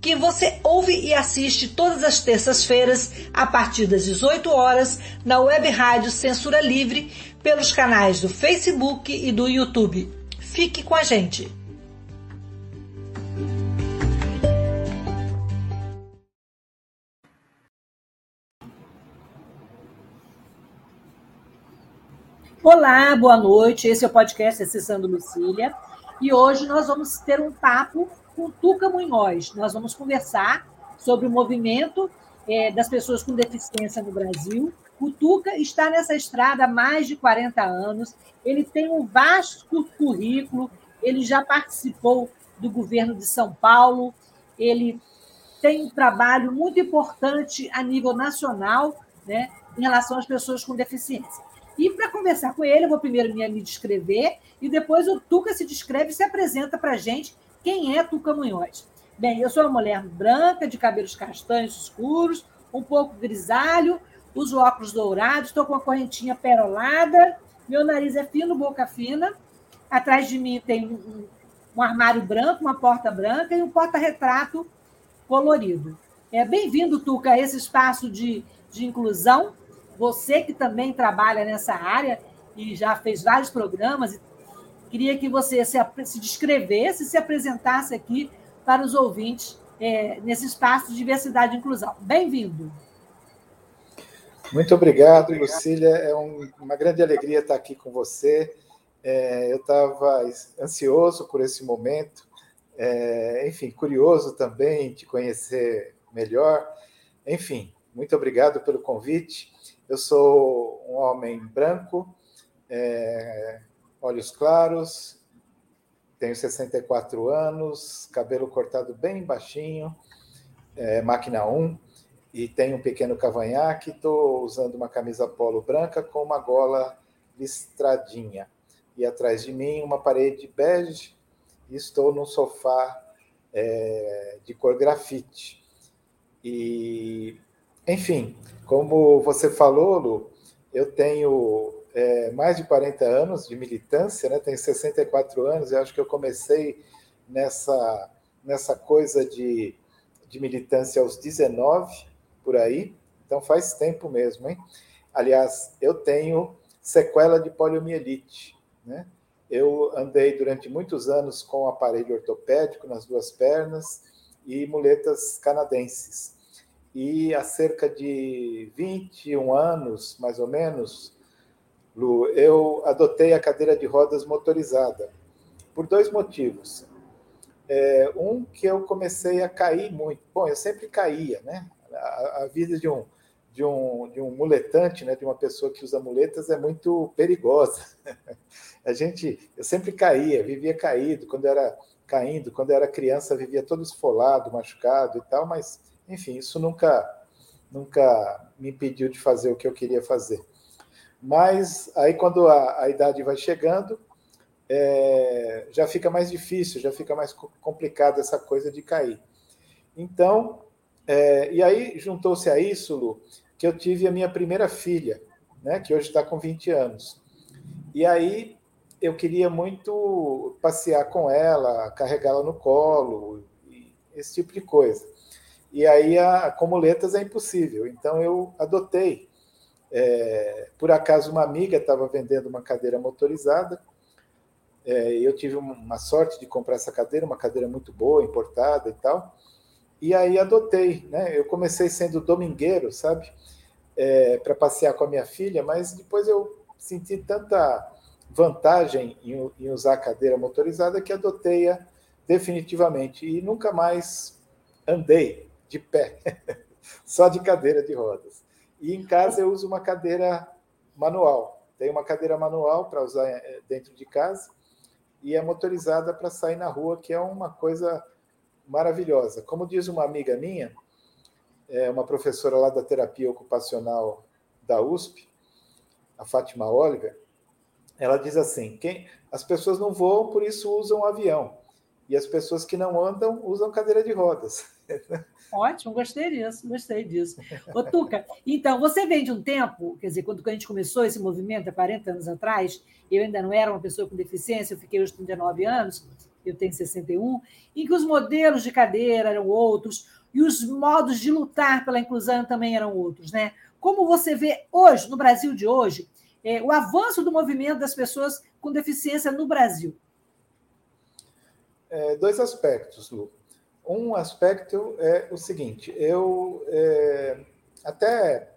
que você ouve e assiste todas as terças-feiras, a partir das 18 horas, na web rádio Censura Livre, pelos canais do Facebook e do YouTube. Fique com a gente! Olá, boa noite. Esse é o podcast Acessando Lucília. E hoje nós vamos ter um papo com Tuca Munhoz. Nós vamos conversar sobre o movimento é, das pessoas com deficiência no Brasil. O Tuca está nessa estrada há mais de 40 anos, ele tem um vasto currículo, ele já participou do governo de São Paulo, ele tem um trabalho muito importante a nível nacional né, em relação às pessoas com deficiência. E para conversar com ele, eu vou primeiro me, descrever e depois o Tuca se descreve e se apresenta para a gente quem é Tuca Munhoz. Bem, eu sou uma mulher branca, de cabelos castanhos escuros, um pouco grisalho, uso óculos dourados, estou com uma correntinha perolada, meu nariz é fino, boca fina. Atrás de mim tem um, um armário branco, uma porta branca e um porta-retrato colorido. É Bem-vindo, Tuca, a esse espaço de, de inclusão você que também trabalha nessa área e já fez vários programas, queria que você se, se descrevesse, se apresentasse aqui para os ouvintes é, nesse espaço de diversidade e inclusão. Bem-vindo. Muito obrigado, Lucília. É um, uma grande alegria estar aqui com você. É, eu estava ansioso por esse momento, é, enfim, curioso também de conhecer melhor. Enfim, muito obrigado pelo convite. Eu sou um homem branco, é, olhos claros, tenho 64 anos, cabelo cortado bem baixinho, é, máquina 1, e tenho um pequeno cavanhaque. Estou usando uma camisa polo branca com uma gola listradinha. E atrás de mim, uma parede bege, e estou num sofá é, de cor grafite. E enfim, como você falou, Lu, eu tenho é, mais de 40 anos de militância, né? tenho 64 anos, e acho que eu comecei nessa, nessa coisa de, de militância aos 19, por aí, então faz tempo mesmo, hein? Aliás, eu tenho sequela de poliomielite, né? Eu andei durante muitos anos com aparelho ortopédico nas duas pernas e muletas canadenses. E há cerca de 21 anos, mais ou menos, Lu, eu adotei a cadeira de rodas motorizada, por dois motivos. É, um, que eu comecei a cair muito. Bom, eu sempre caía, né? A, a, vida de um, de, um, de um muletante, né? de uma pessoa que usa muletas, é muito perigosa. A gente, eu sempre caía, vivia caído. Quando era caindo, quando era criança, vivia todo esfolado, machucado e tal, mas enfim, isso nunca, nunca me impediu de fazer o que eu queria fazer. Mas aí, quando a, a idade vai chegando, é, já fica mais difícil, já fica mais complicada essa coisa de cair. Então, é, e aí juntou-se a isso, Lu, que eu tive a minha primeira filha, né, que hoje está com 20 anos. E aí eu queria muito passear com ela, carregá-la no colo, esse tipo de coisa. E aí, a, com muletas é impossível. Então, eu adotei. É, por acaso, uma amiga estava vendendo uma cadeira motorizada. É, eu tive uma sorte de comprar essa cadeira, uma cadeira muito boa, importada e tal. E aí adotei, né? Eu comecei sendo domingueiro, sabe? É, para passear com a minha filha, mas depois eu senti tanta vantagem em, em usar a cadeira motorizada que adotei-a definitivamente e nunca mais andei de pé, só de cadeira de rodas. E em casa eu uso uma cadeira manual. Tem uma cadeira manual para usar eh, dentro de casa e é motorizada para sair na rua, que é uma coisa maravilhosa. Como diz uma amiga minha, é uma professora lá da terapia ocupacional da USP, a Fátima Oliver, ela diz assim: quem, as pessoas não voam, por isso usam avião. E as pessoas que não andam usam cadeira de rodas. Ótimo, gostei disso, gostei disso. Ô, Tuca, então, você vem de um tempo, quer dizer, quando a gente começou esse movimento, há 40 anos atrás, eu ainda não era uma pessoa com deficiência, eu fiquei aos 39 anos, eu tenho 61, em que os modelos de cadeira eram outros e os modos de lutar pela inclusão também eram outros, né? Como você vê hoje, no Brasil de hoje, é, o avanço do movimento das pessoas com deficiência no Brasil? É, dois aspectos, Lu. Um aspecto é o seguinte: eu é, até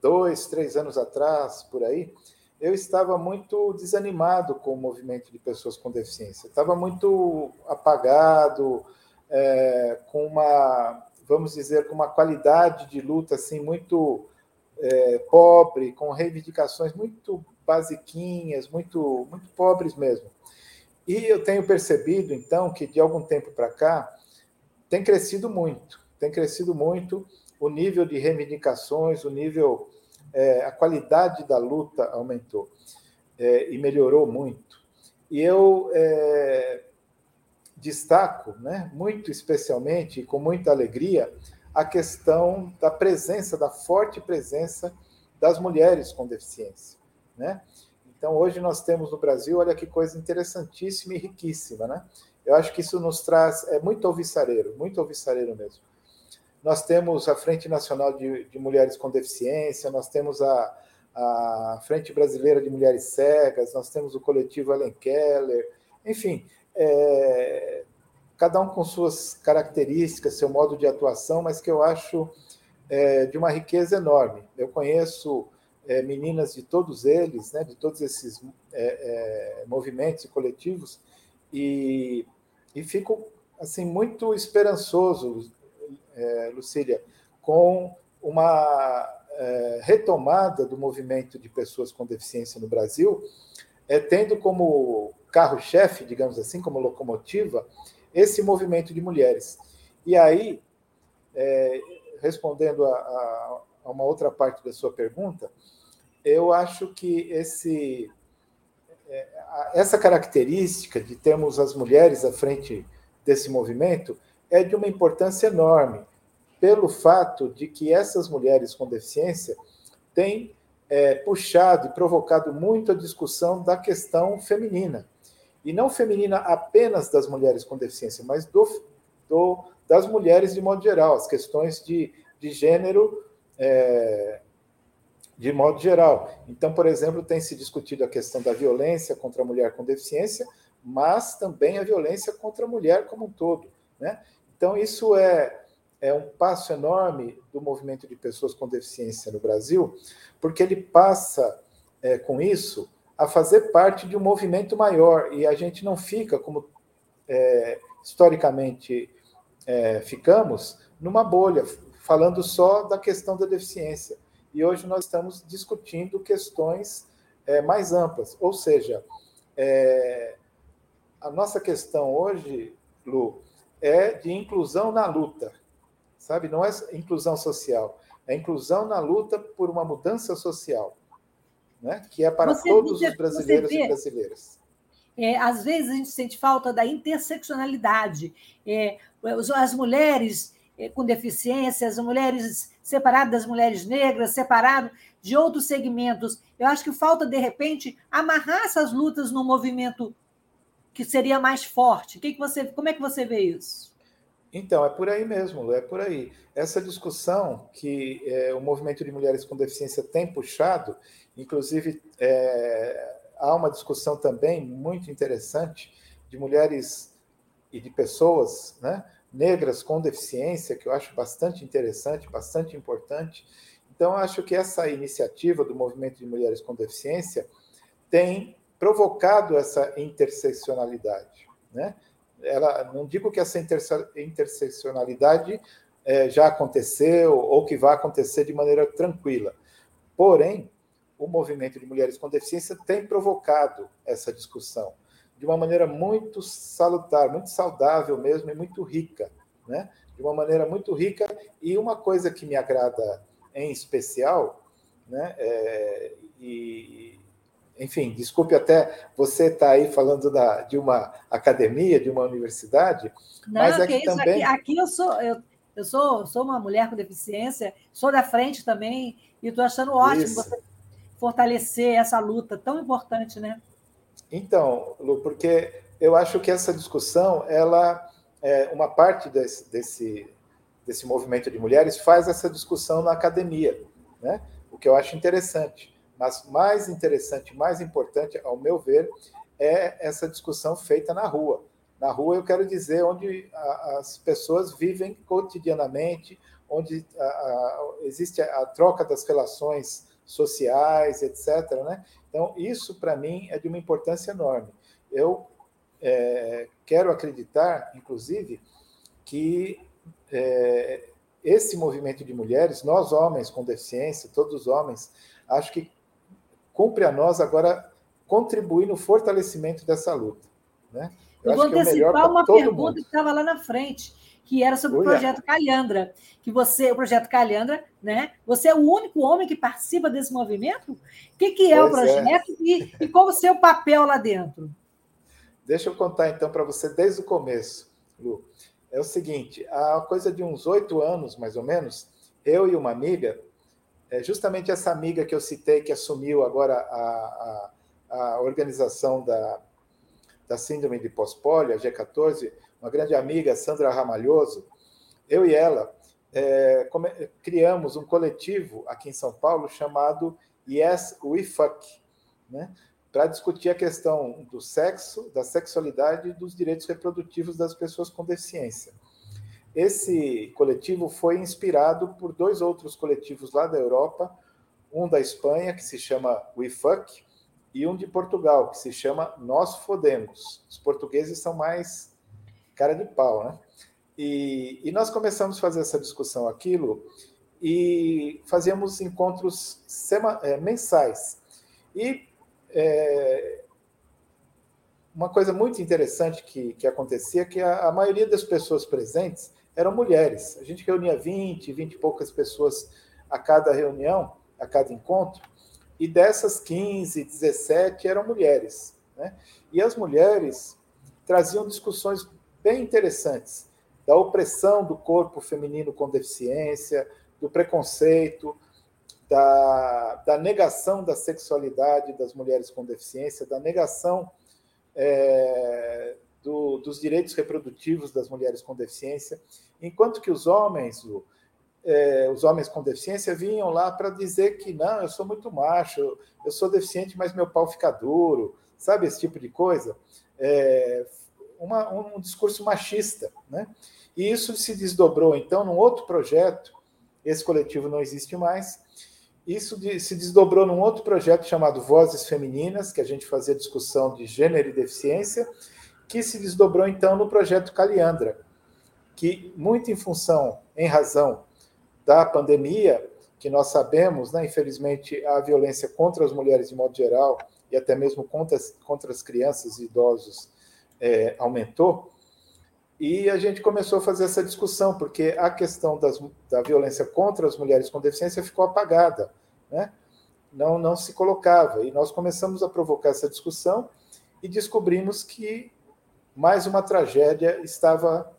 dois, três anos atrás, por aí, eu estava muito desanimado com o movimento de pessoas com deficiência. Estava muito apagado, é, com uma, vamos dizer, com uma qualidade de luta assim muito é, pobre, com reivindicações muito basiquinhas, muito, muito pobres mesmo. E eu tenho percebido, então, que de algum tempo para cá tem crescido muito, tem crescido muito o nível de reivindicações, o nível é, a qualidade da luta aumentou é, e melhorou muito. E eu é, destaco, né, muito especialmente e com muita alegria, a questão da presença, da forte presença das mulheres com deficiência. Né? Então, hoje nós temos no Brasil, olha que coisa interessantíssima e riquíssima. Né? Eu acho que isso nos traz, é muito alvissareiro, muito alvissareiro mesmo. Nós temos a Frente Nacional de, de Mulheres com Deficiência, nós temos a, a Frente Brasileira de Mulheres Cegas, nós temos o coletivo Ellen Keller, enfim, é, cada um com suas características, seu modo de atuação, mas que eu acho é, de uma riqueza enorme. Eu conheço é, meninas de todos eles, né, de todos esses é, é, movimentos e coletivos, e, e fico assim muito esperançoso é, Lucília, com uma é, retomada do movimento de pessoas com deficiência no Brasil, é, tendo como carro-chefe, digamos assim, como locomotiva, esse movimento de mulheres. E aí, respondendo a, a, uma outra parte da sua pergunta, eu acho que esse, essa característica de termos as mulheres à frente desse movimento é de uma importância enorme, pelo fato de que essas mulheres com deficiência têm é, puxado e provocado muito a discussão da questão feminina. E não feminina apenas das mulheres com deficiência, mas do, do das mulheres de modo geral, as questões de, de gênero é, de modo geral. Então, por exemplo, tem se discutido a questão da violência contra a mulher com deficiência, mas também a violência contra a mulher como um todo. Né? Então, isso é, é um passo enorme do movimento de pessoas com deficiência no Brasil, porque ele passa é, com isso a fazer parte de um movimento maior e a gente não fica como é, historicamente é, ficamos numa bolha falando só da questão da deficiência e hoje nós estamos discutindo questões é, mais amplas, ou seja, é, a nossa questão hoje, Lu, é de inclusão na luta sabe? Não é inclusão social, é inclusão na luta por uma mudança social, né? que é para você todos os brasileiros vê, e brasileiras. É, às vezes a gente sente falta da interseccionalidade. É, as mulheres com deficiência, as mulheres separadas das mulheres negras, separado de outros segmentos. Eu acho que falta, de repente, amarrar essas lutas num movimento que seria mais forte. Que que você, como é que você vê isso? Então, é por aí mesmo, é por aí. Essa discussão que é, o movimento de mulheres com deficiência tem puxado, inclusive é, há uma discussão também muito interessante de mulheres e de pessoas né, negras com deficiência, que eu acho bastante interessante, bastante importante. Então, acho que essa iniciativa do movimento de mulheres com deficiência tem provocado essa interseccionalidade, né? ela não digo que essa interseccionalidade é, já aconteceu ou que vai acontecer de maneira tranquila. Porém, o movimento de mulheres com deficiência tem provocado essa discussão de uma maneira muito salutar, muito saudável mesmo e muito rica. né? de uma maneira muito rica. E uma coisa que me agrada em especial, né? É, e, enfim, desculpe até você estar tá aí falando da, de uma academia, de uma universidade, Não, mas é que, também... Aqui, aqui, eu sou eu, eu sou, sou uma mulher com deficiência, sou da frente também, e estou achando ótimo isso. você fortalecer essa luta tão importante, né? Então, Lu, porque eu acho que essa discussão, ela é uma parte desse, desse, desse movimento de mulheres faz essa discussão na academia, né? O que eu acho interessante. Mas mais interessante, mais importante, ao meu ver, é essa discussão feita na rua. Na rua, eu quero dizer onde as pessoas vivem cotidianamente, onde a, a, existe a troca das relações sociais, etc. Né? Então, isso, para mim, é de uma importância enorme. Eu é, quero acreditar, inclusive, que é, esse movimento de mulheres, nós homens com deficiência, todos os homens, acho que cumpre a nós agora contribuir no fortalecimento dessa luta. Né? Eu, Eu vou é antecipar é uma pergunta mundo. que estava lá na frente, que era sobre o projeto Calhandra. Que você, o projeto Calhandra, né? Você é o único homem que participa desse movimento? O que, que é pois o é. projeto é. E, e qual o seu papel lá dentro? Deixa eu contar então para você desde o começo, Lu. É o seguinte: há coisa de uns oito anos, mais ou menos, eu e uma amiga é justamente essa amiga que eu citei, que assumiu agora a, a, a organização da, da Síndrome de Pós-Polio, a G14, uma grande amiga, Sandra Ramalhoso, eu e ela é, criamos um coletivo aqui em São Paulo chamado Yes We Fuck, né? para discutir a questão do sexo, da sexualidade e dos direitos reprodutivos das pessoas com deficiência. Esse coletivo foi inspirado por dois outros coletivos lá da Europa, um da Espanha, que se chama We Fuck, e um de Portugal, que se chama Nós Fodemos. Os portugueses são mais cara de pau, né? E, e nós começamos a fazer essa discussão aquilo e fazíamos encontros sema, é, mensais. E é, uma coisa muito interessante que, que acontecia é que a, a maioria das pessoas presentes eram mulheres. A gente reunia 20, 20 e poucas pessoas a cada reunião, a cada encontro, e dessas 15, 17 eram mulheres. Né? E as mulheres traziam discussões bem interessantes da opressão do corpo feminino com deficiência, do preconceito, da, da negação da sexualidade das mulheres com deficiência, da negação é, do, dos direitos reprodutivos das mulheres com deficiência, enquanto que os homens, o, é, os homens com deficiência vinham lá para dizer que não, eu sou muito macho, eu sou deficiente, mas meu pau fica duro, sabe esse tipo de coisa? É, uma, um discurso machista, né? E isso se desdobrou então num outro projeto. Esse coletivo não existe mais. Isso de, se desdobrou num outro projeto chamado Vozes Femininas, que a gente fazia discussão de gênero e deficiência, que se desdobrou então no projeto Caliandra, que muito em função, em razão da pandemia, que nós sabemos, né, infelizmente, a violência contra as mulheres de modo geral e até mesmo contra contra as crianças e idosos é, aumentou. E a gente começou a fazer essa discussão, porque a questão das, da violência contra as mulheres com deficiência ficou apagada, né? não, não se colocava. E nós começamos a provocar essa discussão e descobrimos que mais uma tragédia estava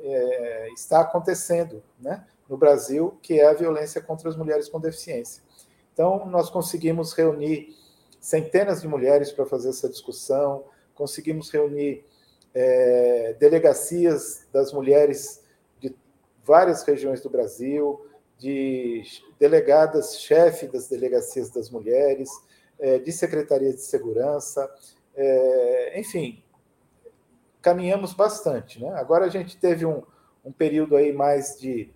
é, está acontecendo né, no Brasil, que é a violência contra as mulheres com deficiência. Então, nós conseguimos reunir centenas de mulheres para fazer essa discussão, conseguimos reunir é, delegacias das mulheres de várias regiões do Brasil, de delegadas, chefe das delegacias das mulheres, é, de secretarias de segurança, é, enfim, caminhamos bastante. Né? Agora a gente teve um, um período aí mais de,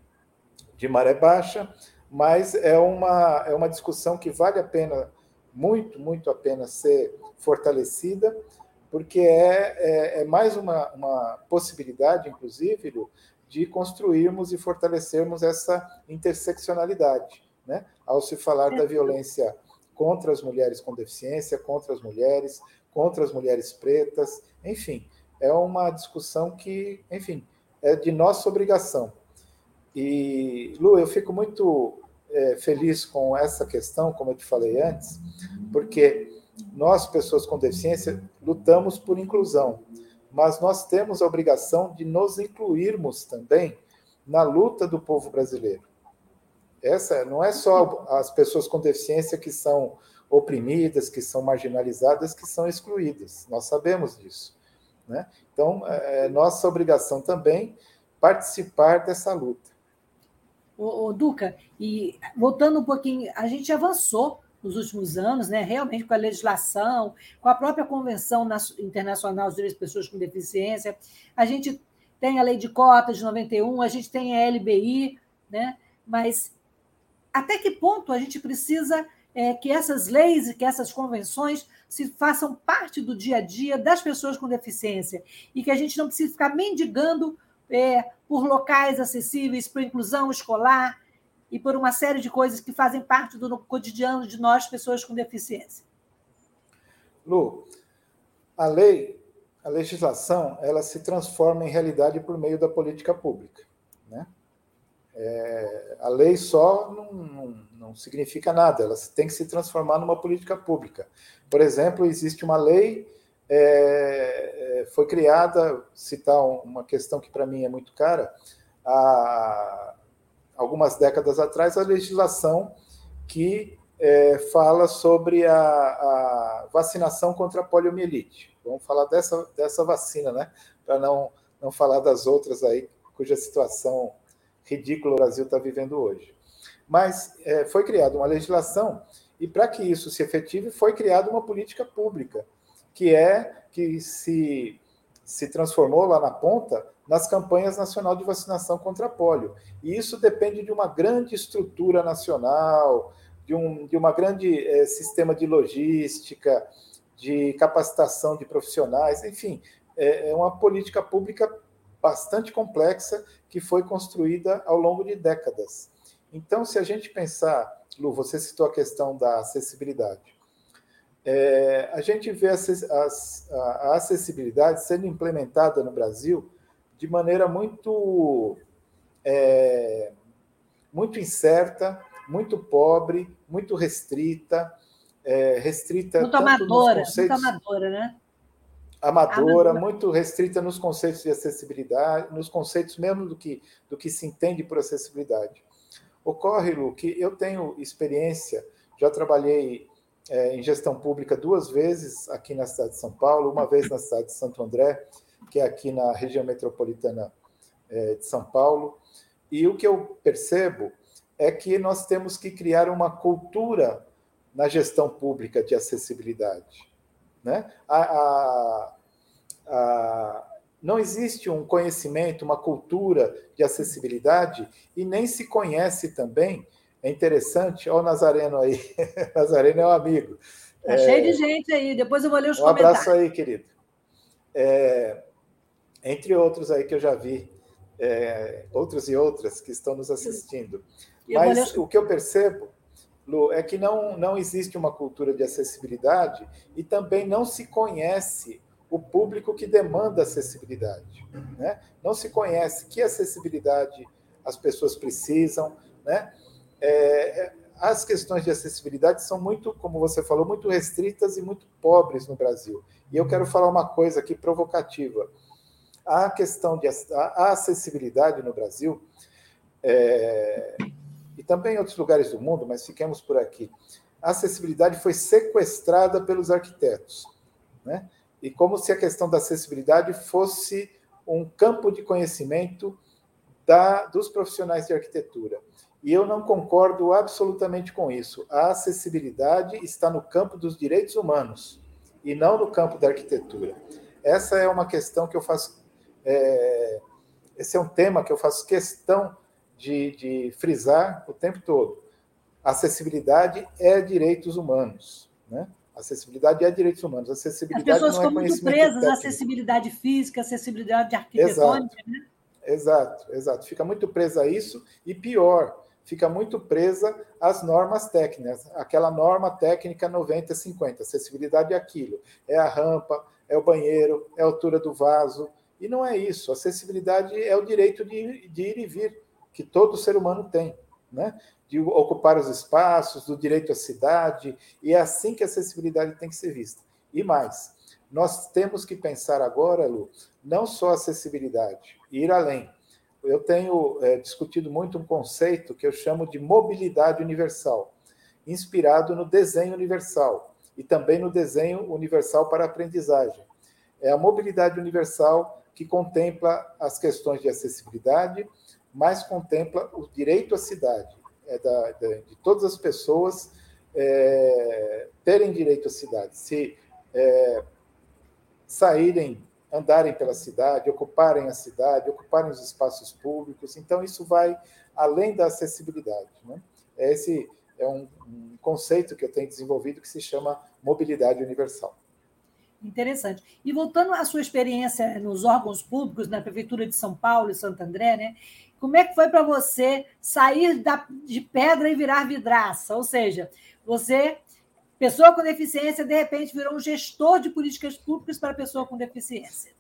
de maré baixa, mas é uma, é uma discussão que vale a pena, muito, muito a pena ser fortalecida, porque é, é, é mais uma, uma possibilidade, inclusive, de construirmos e fortalecermos essa interseccionalidade, né? ao se falar da violência contra as mulheres com deficiência, contra as mulheres, contra as mulheres pretas, enfim, é uma discussão que, enfim, é de nossa obrigação. E, Lu, eu fico muito é, feliz com essa questão, como eu te falei antes, porque nós, pessoas com deficiência, lutamos por inclusão, mas nós temos a obrigação de nos incluirmos também na luta do povo brasileiro. Essa não é só as pessoas com deficiência que são oprimidas, que são marginalizadas, que são excluídas. Nós sabemos disso. Né? Então, é, é nossa obrigação também participar dessa luta. O, Duca, e voltando um pouquinho, a gente avançou nos últimos anos, né, realmente com a legislação, com a própria Convenção Internacional dos Direitos das Pessoas com Deficiência. A gente tem a lei de cotas de 91, a gente tem a LBI, né, mas até que ponto a gente precisa é, que essas leis e que essas convenções se façam parte do dia a dia das pessoas com deficiência e que a gente não precise ficar mendigando é, por locais acessíveis, por inclusão escolar e por uma série de coisas que fazem parte do cotidiano de nós, pessoas com deficiência. Lu, a lei, a legislação, ela se transforma em realidade por meio da política pública. Né? É, a lei só não, não, não, significa nada, ela tem que se transformar numa política pública. Por exemplo, existe uma lei, é, é foi criada, citar uma questão que para mim é muito cara, há algumas décadas atrás, a legislação que é, fala sobre a, a, vacinação contra a poliomielite. Vamos falar dessa, dessa vacina, né? Para não, não falar das outras aí, cuja situação ridículo o Brasil está vivendo hoje. Mas é, foi criada uma legislação e para que isso se efetive foi criada uma política pública que é que se se transformou lá na ponta nas campanhas nacional de vacinação contra polio. E isso depende de uma grande estrutura nacional, de um de uma grande é, sistema de logística, de capacitação de profissionais, enfim, é, é uma política pública bastante complexa que foi construída ao longo de décadas. Então, se a gente pensar, Lu, você citou a questão da acessibilidade. É, a gente vê a acessibilidade sendo implementada no Brasil de maneira muito, é, muito incerta, muito pobre, muito restrita, é, restrita muito amadora, conceitos... muito amadora, né? amadora, muito restrita nos conceitos de acessibilidade, nos conceitos mesmo do que, do que se entende por acessibilidade. Ocorre, Lu, que eu tenho experiência, já trabalhei é, em gestão pública duas vezes aqui na cidade de São Paulo, uma vez na cidade de Santo André, que é aqui na região metropolitana é, de São Paulo, e o que eu percebo é que nós temos que criar uma cultura na gestão pública de acessibilidade. Né? A, a, a, não existe um conhecimento, uma cultura de acessibilidade e nem se conhece também. É interessante, olha o Nazareno aí, Nazareno é um amigo. Está é, cheio de gente aí, depois eu vou ler os um comentários. Um abraço aí, querido. É, entre outros aí que eu já vi, é, outros e outras que estão nos assistindo. Mas o que eu percebo Lu, é que não, não existe uma cultura de acessibilidade e também não se conhece o público que demanda acessibilidade. Né? Não se conhece que acessibilidade as pessoas precisam. Né? É, as questões de acessibilidade são muito, como você falou, muito restritas e muito pobres no Brasil. E eu quero falar uma coisa aqui provocativa. A questão de a acessibilidade no Brasil é, e também em outros lugares do mundo, mas fiquemos por aqui. A acessibilidade foi sequestrada pelos arquitetos, né? E como se a questão da acessibilidade fosse um campo de conhecimento da, dos profissionais de arquitetura. E eu não concordo absolutamente com isso. A acessibilidade está no campo dos direitos humanos e não no campo da arquitetura. Essa é uma questão que eu faço. É, esse é um tema que eu faço questão de, de frisar o tempo todo. Acessibilidade é direitos humanos, né? Acessibilidade é direitos humanos. Acessibilidade As pessoas não é ficam muito presas à acessibilidade física, acessibilidade arquitetônica, exato. né? Exato, exato. Fica muito presa a isso e pior, fica muito presa às normas técnicas. Aquela norma técnica 90-50. Acessibilidade é aquilo. É a rampa, é o banheiro, é a altura do vaso, E não é isso. Acessibilidade é o direito de, de ir e vir que todo ser humano tem, né? de ocupar os espaços, do direito à cidade, e é assim que a acessibilidade tem que ser vista. E mais, nós temos que pensar agora, Lu, não só acessibilidade, ir além. Eu tenho é, discutido muito um conceito que eu chamo de mobilidade universal, inspirado no desenho universal e também no desenho universal para aprendizagem. É a mobilidade universal que contempla as questões de acessibilidade, mas contempla o direito à cidade, é da, de todas as pessoas é, terem direito à cidade. Se é, saírem, andarem pela cidade, ocuparem a cidade, ocuparem os espaços públicos. Então, isso vai além da acessibilidade. Né? Esse é um, um conceito que eu tenho desenvolvido que se chama mobilidade universal. Interessante. E voltando à sua experiência nos órgãos públicos, na Prefeitura de São Paulo e Santo André, né? Como é que foi para você sair da, de pedra e virar vidraça? Ou seja, você Pessoa com deficiência, de repente, virou um gestor de políticas públicas para pessoa com deficiência.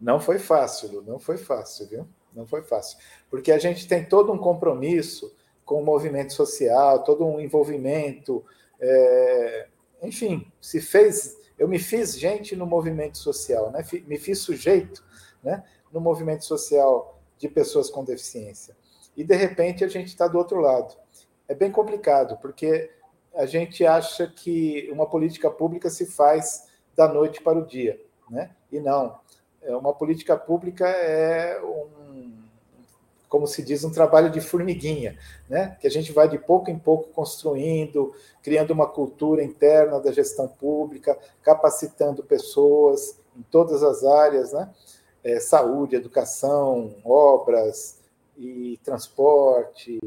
Não foi fácil, não foi fácil, viu? Não foi fácil. Porque a gente tem todo um compromisso com o movimento social, todo um envolvimento. É... Enfim, se fez. Eu me fiz gente no movimento social, né? me fiz sujeito né? no movimento social de pessoas com deficiência. E, de repente, a gente está do outro lado. É bem complicado, porque a gente acha que uma política pública se faz da noite para o dia, né? E não. É, uma política pública é um, como se diz, um trabalho de formiguinha, né? Que a gente vai de pouco em pouco construindo, criando uma cultura interna da gestão pública, capacitando pessoas em todas as áreas, né? É, saúde, educação, obras e transporte,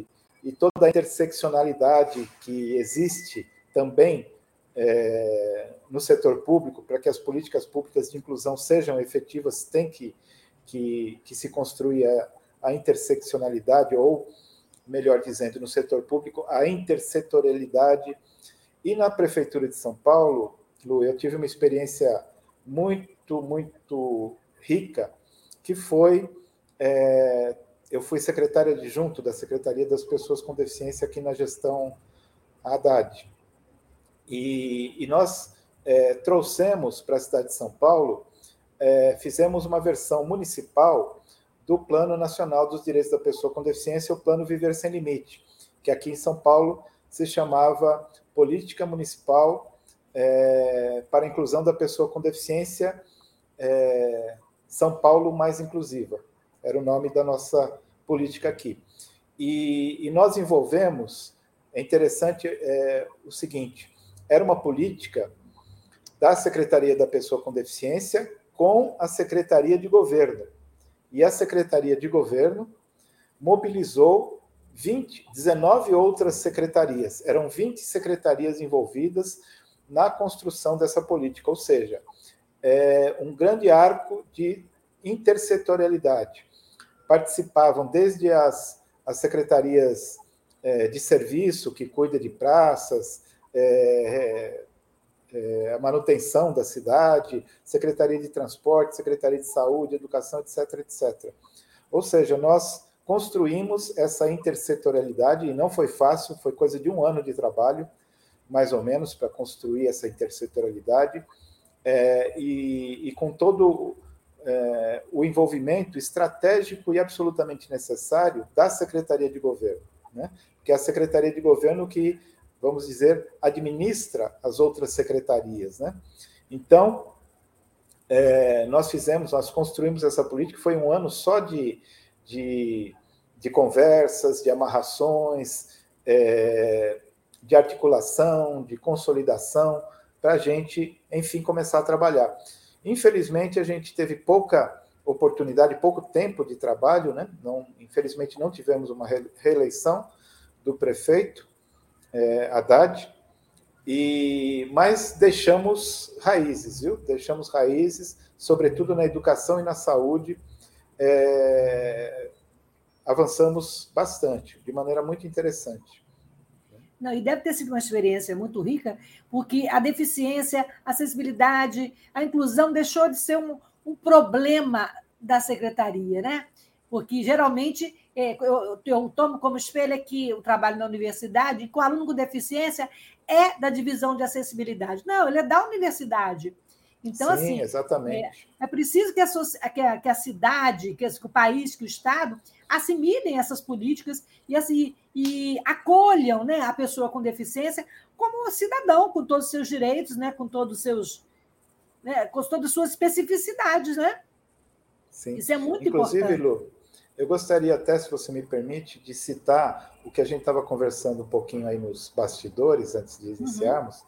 e toda a interseccionalidade que existe também é, no setor público, para que as políticas públicas de inclusão sejam efetivas, tem que, que, que se construir a, a interseccionalidade, ou, melhor dizendo, no setor público, a intersetorialidade. E na Prefeitura de São Paulo, Lu, eu tive uma experiência muito, muito rica, que foi é, eu fui secretário adjunto da Secretaria das Pessoas com Deficiência aqui na gestão Haddad. E, e nós é, trouxemos para a cidade de São Paulo, é, fizemos uma versão municipal do Plano Nacional dos Direitos da Pessoa com Deficiência, o Plano Viver Sem Limite, que aqui em São Paulo se chamava Política Municipal é, para a Inclusão da Pessoa com Deficiência é, São Paulo Mais Inclusiva era o nome da nossa política aqui. E, e nós envolvemos, é interessante é, o seguinte: era uma política da Secretaria da Pessoa com Deficiência com a Secretaria de Governo. E a Secretaria de Governo mobilizou 20, 19 outras secretarias. Eram 20 secretarias envolvidas na construção dessa política, ou seja, é um grande arco de intersetorialidade participavam desde as, as secretarias é, de serviço, que cuida de praças, é, é, a manutenção da cidade, secretaria de transporte, secretaria de saúde, educação, etc, etc. Ou seja, nós construímos essa intersetorialidade e não foi fácil, foi coisa de um ano de trabalho, mais ou menos, para construir essa intersetorialidade. É, e, e, com todo é, o envolvimento estratégico e absolutamente necessário da Secretaria de Governo, né? que é a Secretaria de Governo que, vamos dizer, administra as outras secretarias. Né? Então, é, nós fizemos, nós construímos essa política, foi um ano só de, de, de conversas, de amarrações, é, de articulação, de consolidação, para a gente, enfim, começar a trabalhar. Infelizmente, a gente teve pouca oportunidade, pouco tempo de trabalho, né? Não, infelizmente, não tivemos uma reeleição do prefeito é, Haddad, e, mas deixamos raízes, viu? Deixamos raízes, sobretudo na educação e na saúde. É, avançamos bastante, de maneira muito interessante. Não, e deve ter sido uma experiência muito rica, porque a deficiência, a acessibilidade, a inclusão deixou de ser um, um problema da secretaria, né? Porque geralmente é, eu, eu, tomo como espelho aqui o trabalho na universidade, que o aluno com deficiência é da divisão de acessibilidade. Não, ele é da universidade. Então, Sim, assim, exatamente. É, é preciso que a, que, a, que a, cidade, que, o país, que o Estado assimilem essas políticas e, assim, e acolham né, a pessoa com deficiência como cidadão, com todos os seus direitos, né, com todos os seus. Né, com todas as suas especificidades, né? Sim. Isso é muito Inclusive, importante. Lu, eu gostaria até, se você me permite, de citar o que a gente estava conversando um pouquinho aí nos bastidores, antes de uhum. iniciarmos, uhum.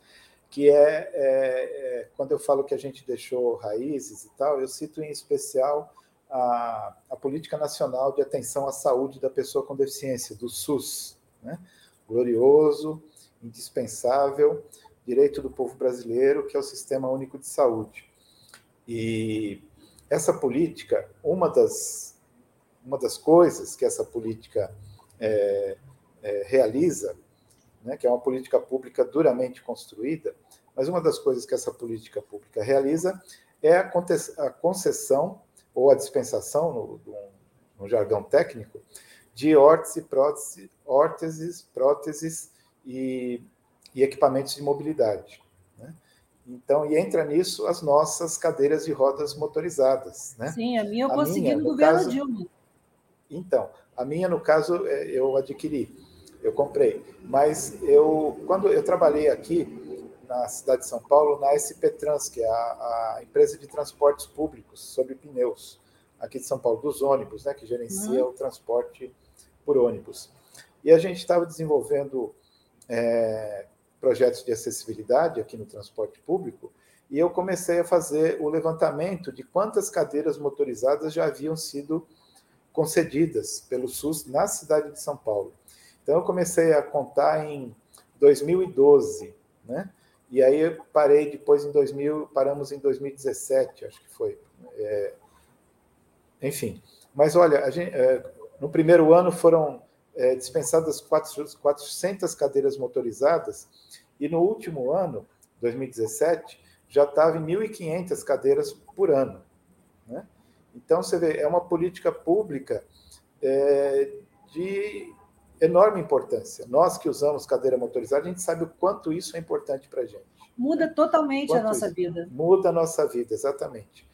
que é, é, é, quando eu falo que a gente deixou raízes e tal, eu cito em especial a, a Política Nacional de Atenção à Saúde da Pessoa com Deficiência, do SUS, né? glorioso, indispensável, direito do povo brasileiro, que é o Sistema Único de Saúde. E essa política, uma das, uma das coisas que essa política é, é, realiza, né, que é uma política pública duramente construída, mas uma das coisas que essa política pública realiza é a concessão ou a dispensação, no, no jargão técnico, de órtese, prótese, órteses, próteses e, e, equipamentos de mobilidade. Né? Então, e entra nisso as nossas cadeiras de rodas motorizadas. Né? Sim, a minha eu a consegui minha, no, no governo caso, Dilma. Então, a minha, no caso, é, eu adquiri, eu comprei. Mas eu, quando eu trabalhei aqui na cidade de São Paulo, na SP Trans, que é a, a empresa de transportes públicos sobre pneus aqui de São Paulo, dos ônibus, né, que gerencia uhum. o transporte por ônibus. E a gente estava desenvolvendo é, projetos de acessibilidade aqui no transporte público, e eu comecei a fazer o levantamento de quantas cadeiras motorizadas já haviam sido concedidas pelo SUS na cidade de São Paulo. Então, eu comecei a contar em 2012, né? E aí eu parei depois em 2000, paramos em 2017, acho que foi. É, enfim, mas olha, gente, é, no primeiro ano foram é, dispensadas 400 cadeiras motorizadas e no último ano, 2017, já estava em 1.500 cadeiras por ano. Né? Então, você vê, é uma política pública é, de enorme importância. Nós que usamos cadeira motorizada, a gente sabe o quanto isso é importante para a gente. Muda totalmente a nossa vida. Muda a nossa vida, exatamente.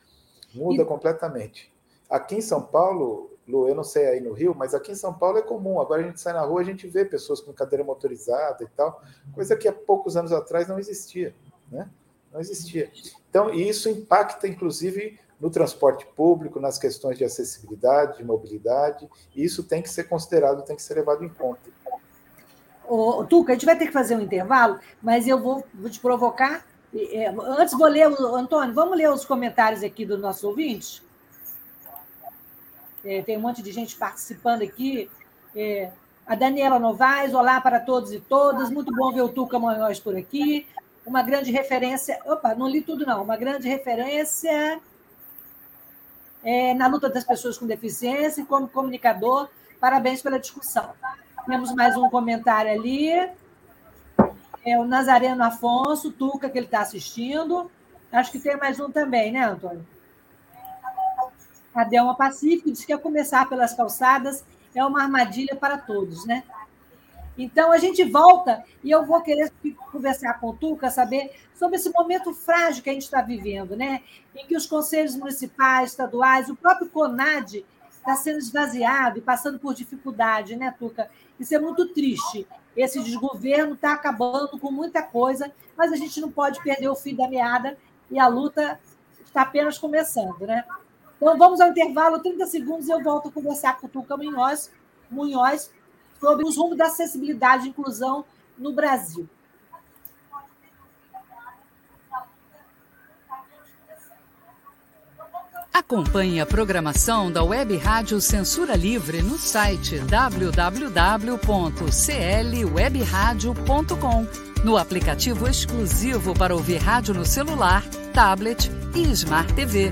Muda e... completamente. Aqui em São Paulo, Lu, eu não sei aí no Rio, mas aqui em São Paulo é comum. Agora a gente sai na rua, a gente vê pessoas com cadeira motorizada e tal, coisa que há poucos anos atrás não existia, né? Não existia. Então, isso impacta, inclusive, no transporte público, nas questões de acessibilidade, de mobilidade, e isso tem que ser considerado, tem que ser levado em conta. Ô, Tuca, a gente vai ter que fazer um intervalo, mas eu vou, vou te provocar. É, antes, vou ler, Antônio, vamos ler os comentários aqui dos nossos ouvintes? É, tem um monte de gente participando aqui. É, a Daniela Novaes, olá para todos e todas. Muito bom ver o Tuca Manhões por aqui. Uma grande referência. Opa, não li tudo, não. Uma grande referência é, na luta das pessoas com deficiência e como comunicador. Parabéns pela discussão. Temos mais um comentário ali. É o Nazareno Afonso, Tuca, que ele está assistindo. Acho que tem mais um também, né, Antônio? A Delma Pacífico diz que a começar pelas calçadas é uma armadilha para todos, né? Então, a gente volta e eu vou querer conversar com o Tuca, saber sobre esse momento frágil que a gente está vivendo, né? em que os conselhos municipais, estaduais, o próprio CONAD está sendo esvaziado e passando por dificuldade, né, Tuca? Isso é muito triste. Esse desgoverno está acabando com muita coisa, mas a gente não pode perder o fim da meada e a luta está apenas começando, né? Então, vamos ao intervalo, 30 segundos, e eu volto a conversar com o Tuca Munhoz, Munhoz sobre os rumos da acessibilidade e inclusão no Brasil. Acompanhe a programação da Web Rádio Censura Livre no site www.clwebradio.com, no aplicativo exclusivo para ouvir rádio no celular, tablet e Smart TV.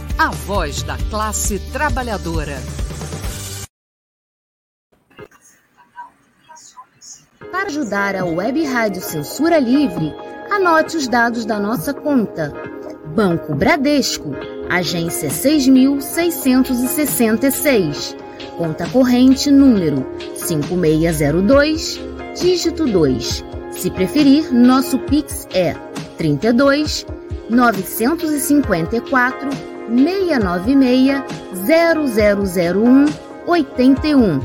A voz da classe trabalhadora. Para ajudar a Web Rádio Censura Livre, anote os dados da nossa conta. Banco Bradesco, agência 6666. Conta corrente número 5602, dígito 2. Se preferir, nosso Pix é 32 954 696 0001 81.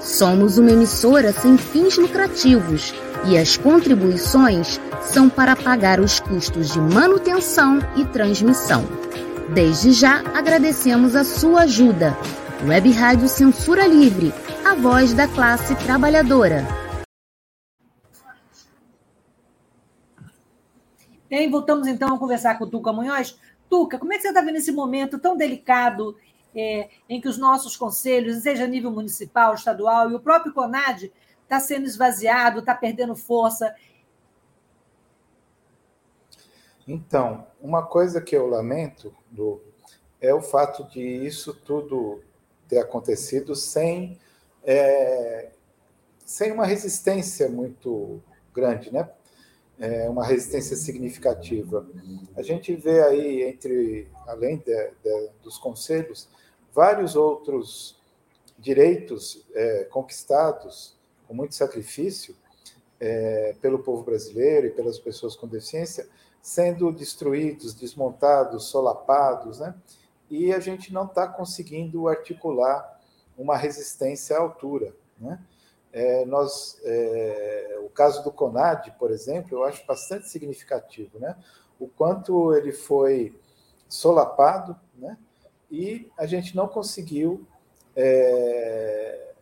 Somos uma emissora sem fins lucrativos e as contribuições são para pagar os custos de manutenção e transmissão. Desde já agradecemos a sua ajuda. Web Rádio Censura Livre, a voz da classe trabalhadora. Bem, voltamos então a conversar com o Tuca Munhoz. Tuca, como é que você está vendo esse momento tão delicado é, em que os nossos conselhos, seja a nível municipal, estadual, e o próprio CONAD está sendo esvaziado, está perdendo força? Então, uma coisa que eu lamento do, é o fato de isso tudo ter acontecido sem, é, sem uma resistência muito grande, né? É uma resistência significativa. A gente vê aí, entre além de, de, dos conselhos, vários outros direitos é, conquistados com muito sacrifício é, pelo povo brasileiro e pelas pessoas com deficiência sendo destruídos, desmontados, solapados, né? e a gente não está conseguindo articular uma resistência à altura. Né? É, nós, é, o caso do CONAD, por exemplo, eu acho bastante significativo, né? o quanto ele foi solapado, né? e a gente não conseguiu é,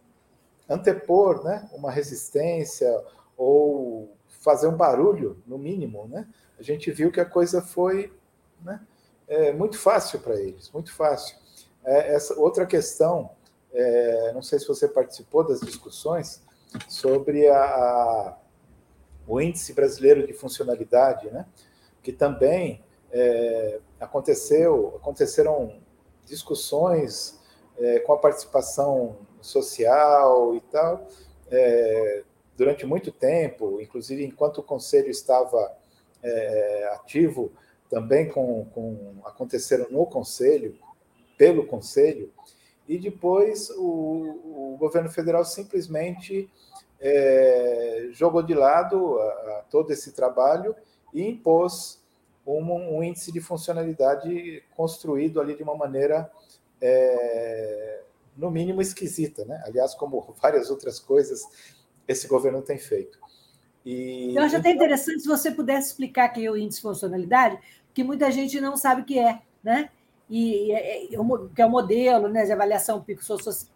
antepor né? uma resistência ou fazer um barulho, no mínimo. Né? A gente viu que a coisa foi né? é muito fácil para eles, muito fácil. É, essa outra questão, é, não sei se você participou das discussões sobre a, a, o índice brasileiro de funcionalidade, né? Que também é, aconteceu, aconteceram discussões é, com a participação social e tal é, durante muito tempo, inclusive enquanto o conselho estava é, ativo também com, com aconteceram no Conselho, pelo Conselho, e depois o, o governo federal simplesmente é, jogou de lado a, a todo esse trabalho e impôs um, um, índice de funcionalidade construído ali de uma maneira, é, no mínimo, esquisita. Né? Aliás, como várias outras coisas esse governo tem feito. E, Eu acho até então interessante se você pudesse explicar que é o índice de funcionalidade, que muita gente não sabe o que é, né? E, é, que é o modelo né, de avaliação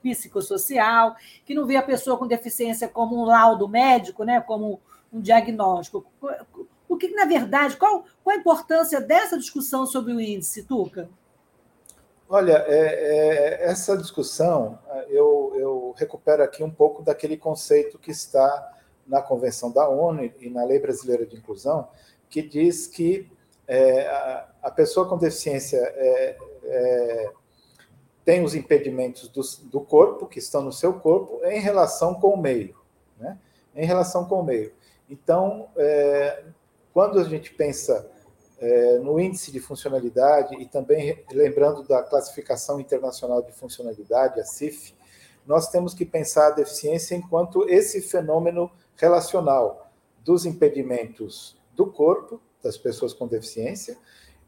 psicossocial, que não vê a pessoa com deficiência como um laudo médico, né, como um diagnóstico. O que, na verdade, qual, qual a importância dessa discussão sobre o índice, Tuca? Olha, é, é, essa discussão, eu, eu recupero aqui um pouco daquele conceito que está na Convenção da ONU e na Lei Brasileira de Inclusão, que diz que é, a, a, pessoa com deficiência é, é, tem os impedimentos do, do, corpo, que estão no seu corpo, em relação com o meio. Né? Em relação com o meio. Então, é, quando a gente pensa é, no índice de funcionalidade e também lembrando da classificação internacional de funcionalidade, a CIF, nós temos que pensar a deficiência enquanto esse fenômeno relacional dos impedimentos do corpo, das pessoas com deficiência,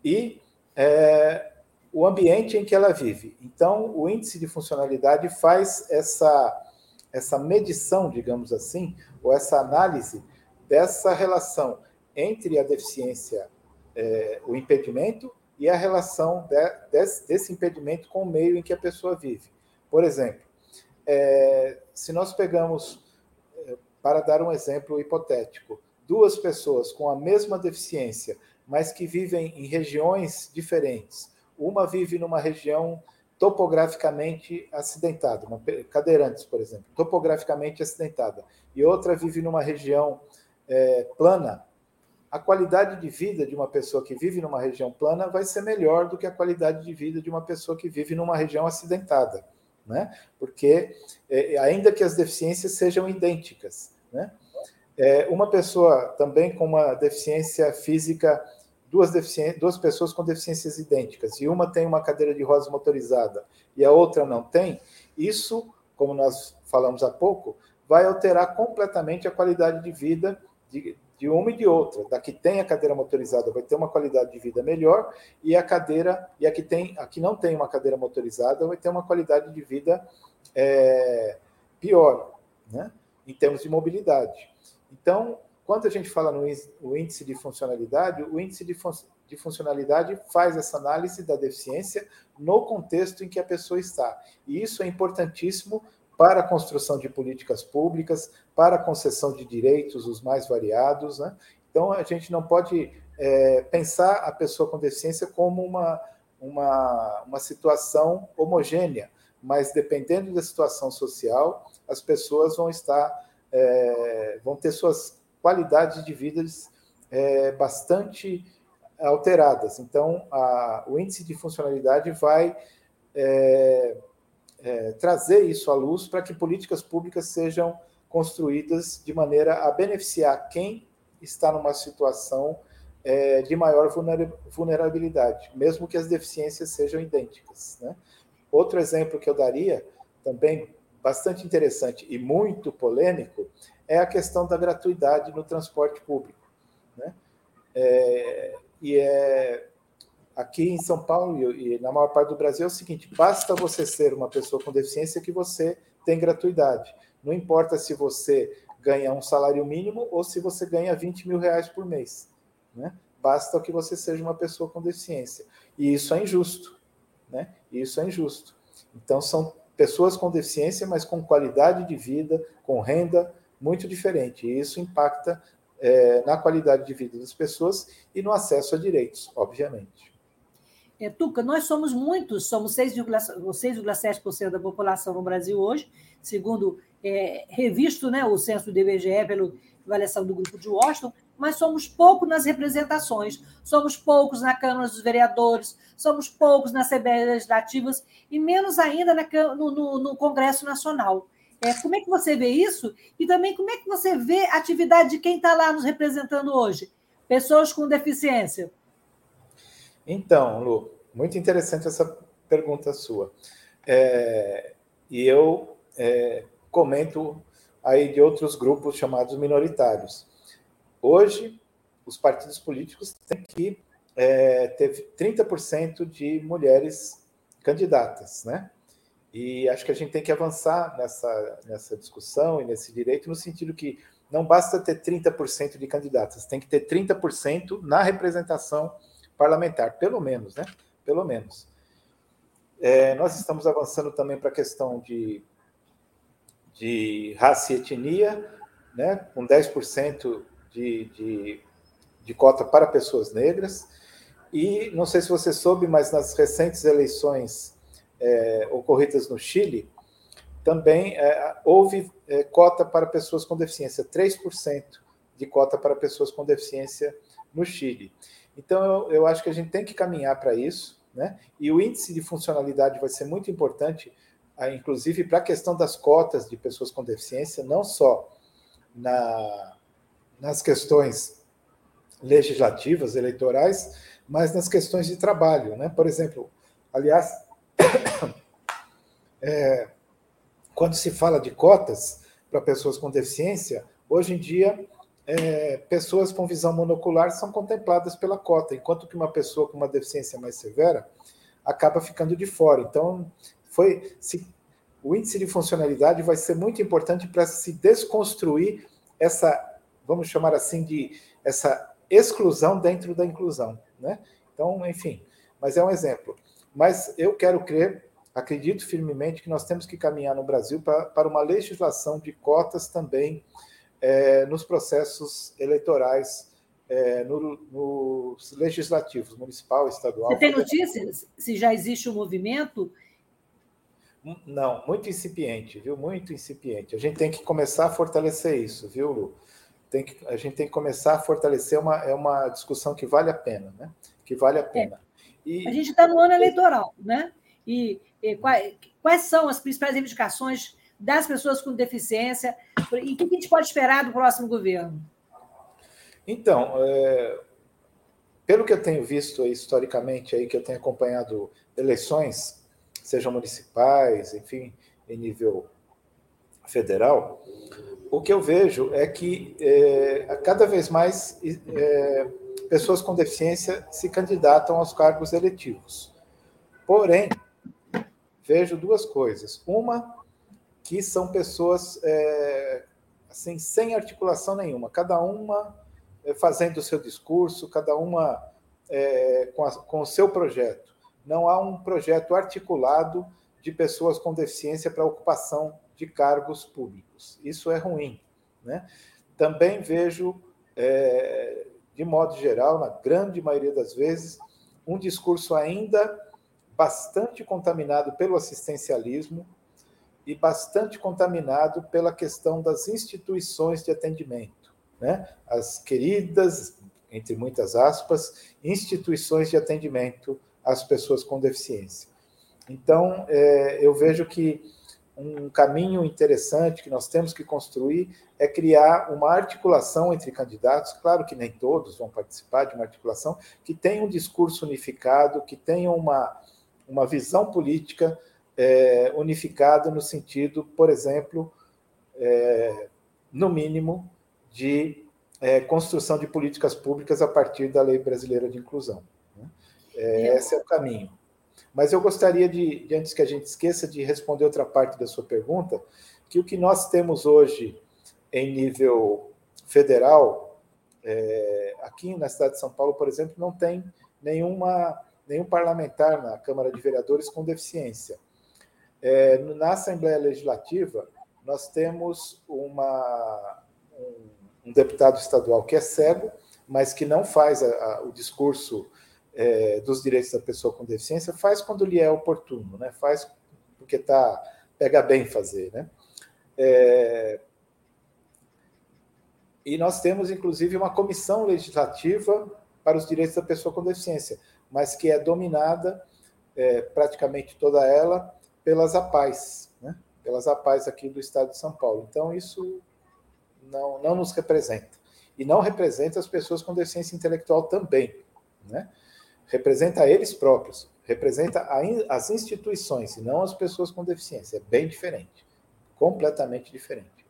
e é, o ambiente em que ela vive. Então, o índice de funcionalidade faz essa, essa medição, digamos assim, ou essa análise dessa relação entre a deficiência, é, o impedimento, e a relação de, desse, desse impedimento com o meio em que a pessoa vive. Por exemplo, é, se nós pegamos para dar um exemplo hipotético, duas pessoas com a mesma deficiência mas que vivem em regiões diferentes. Uma vive numa região topograficamente acidentada, uma, cadeirantes, por exemplo, topograficamente acidentada, e outra vive numa região é, plana, a qualidade de vida de uma pessoa que vive numa região plana vai ser melhor do que a qualidade de vida de uma pessoa que vive numa região acidentada, né? Porque é, ainda que as deficiências sejam idênticas, né? É, uma pessoa também com uma deficiência física duas, duas pessoas com deficiências idênticas, e uma tem uma cadeira de rodas motorizada e a outra não tem, isso, como nós falamos há pouco, vai alterar completamente a qualidade de vida de, de uma e de outra. Da que tem a cadeira motorizada vai ter uma qualidade de vida melhor, e a cadeira, e a que, tem, a que não tem uma cadeira motorizada vai ter uma qualidade de vida é, pior, né? em termos de mobilidade. Então, quando a gente fala no índice de funcionalidade, o índice de, fun de funcionalidade faz essa análise da deficiência no contexto em que a pessoa está. E isso é importantíssimo para a construção de políticas públicas, para a concessão de direitos os mais variados. Né? Então, a gente não pode é, pensar a pessoa com deficiência como uma, uma, uma situação homogênea, mas dependendo da situação social, as pessoas vão estar, é, vão ter suas qualidades de vida é, bastante alteradas. Então, a, o índice de funcionalidade vai é, é, trazer isso à luz para que políticas públicas sejam construídas de maneira a beneficiar quem está numa situação é, de maior vulnerabilidade, mesmo que as deficiências sejam idênticas. Né? Outro exemplo que eu daria, também bastante interessante e muito polêmico, é a questão da gratuidade no transporte público. Né? É, e é, aqui em São Paulo e, na maior parte do Brasil é o seguinte: basta você ser uma pessoa com deficiência que você tem gratuidade. Não importa se você ganha um salário mínimo ou se você ganha 20 mil reais por mês. Né? Basta que você seja uma pessoa com deficiência. E isso é injusto. Né? Isso é injusto. Então, são pessoas com deficiência, mas com qualidade de vida, com renda, muito diferente. E isso impacta é, na qualidade de vida das pessoas e no acesso a direitos, obviamente. É, Tuca, nós somos muitos, somos 6,7% da população no Brasil hoje, segundo é, revisto né, o censo do IBGE pela avaliação do grupo de Washington, mas somos poucos nas representações, somos poucos na Câmara dos Vereadores, somos poucos nas Assembleias Legislativas e menos ainda na, no, no, no Congresso Nacional. É, como é que você vê isso? E também como é que você vê a atividade de quem está lá nos representando hoje? Pessoas com deficiência. Então, Lu, muito interessante essa pergunta sua. É, e eu é, comento aí de outros grupos chamados minoritários. Hoje, os partidos políticos têm que é, ter 30% de mulheres candidatas, né? E acho que a gente tem que avançar nessa, nessa discussão e nesse direito, no sentido que não basta ter 30% de candidatas, tem que ter 30% na representação parlamentar, pelo menos, né? Pelo menos. É, nós estamos avançando também para a questão de, de raça e etnia, né? com 10% de, de, de cota para pessoas negras. E não sei se você soube, mas nas recentes eleições é, ocorridas no Chile, também é, houve é, cota para pessoas com deficiência, 3% de cota para pessoas com deficiência no Chile. Então, eu, eu acho que a gente tem que caminhar para isso, né? E o índice de funcionalidade vai ser muito importante, inclusive para a questão das cotas de pessoas com deficiência, não só na, nas questões legislativas, eleitorais, mas nas questões de trabalho, né? Por exemplo, aliás, é, quando se fala de cotas para pessoas com deficiência, hoje em dia, é, pessoas com visão monocular são contempladas pela cota, enquanto que uma pessoa com uma deficiência mais severa acaba ficando de fora. Então, foi se, o índice de funcionalidade vai ser muito importante para se desconstruir essa, vamos chamar assim, de essa exclusão dentro da inclusão. Né? Então, enfim, mas é um exemplo. Mas eu quero crer, acredito firmemente que nós temos que caminhar no Brasil para, para uma legislação de cotas também é, nos processos eleitorais é, no, nos legislativos, municipal, estadual. Você tem notícias se já existe um movimento? Hum, não, muito incipiente, viu? Muito incipiente. A gente tem que começar a fortalecer isso, viu, Lu? Tem que, a gente tem que começar a fortalecer uma, é uma discussão que vale a pena, né? Que vale a pena. E... A gente está no ano eleitoral, né? E, e quais, quais, são as principais reivindicações das pessoas com deficiência e o que a gente pode esperar do próximo governo? Então, é, pelo que eu tenho visto aí, historicamente, aí, que eu tenho acompanhado eleições, sejam municipais, enfim, em nível federal, o que eu vejo é que é, cada vez mais é, pessoas com deficiência se candidatam aos cargos eletivos. Porém, vejo duas coisas. Uma, que são pessoas é, assim sem articulação nenhuma, cada uma é, fazendo o seu discurso, cada uma é, com, a, com o seu projeto. Não há um projeto articulado de pessoas com deficiência para ocupação de cargos públicos. Isso é ruim. Né? Também vejo, é, de modo geral, na grande maioria das vezes, um discurso ainda bastante contaminado pelo assistencialismo e bastante contaminado pela questão das instituições de atendimento. Né? As queridas, entre muitas aspas, instituições de atendimento às pessoas com deficiência. Então, é, eu vejo que um caminho interessante que nós temos que construir é criar uma articulação entre candidatos, claro que nem todos vão participar de uma articulação, que tenha um discurso unificado, que tenha uma, uma visão política é, unificada no sentido, por exemplo, é, no mínimo, de é, construção de políticas públicas a partir da Lei Brasileira de Inclusão. Né? É, esse é o caminho. Mas eu gostaria de, de, antes que a gente esqueça, de responder outra parte da sua pergunta, que o que nós temos hoje em nível federal, é, aqui na cidade de São Paulo, por exemplo, não tem nenhuma, nenhum parlamentar na Câmara de Vereadores com deficiência. É, na Assembleia Legislativa, nós temos uma, um, um, deputado estadual que é cego, mas que não faz a, a, o discurso é, dos direitos da pessoa com deficiência faz quando lhe é oportuno, né? faz porque tá, pega bem fazer. Né? É, e nós temos, inclusive, uma comissão legislativa para os direitos da pessoa com deficiência, mas que é dominada, é, praticamente toda ela, pelas APAES, né? pelas APAES aqui do estado de São Paulo. Então, isso não, não nos representa. E não representa as pessoas com deficiência intelectual também. Né? Representa eles próprios, representa as instituições e não as pessoas com deficiência. É bem diferente, completamente diferente.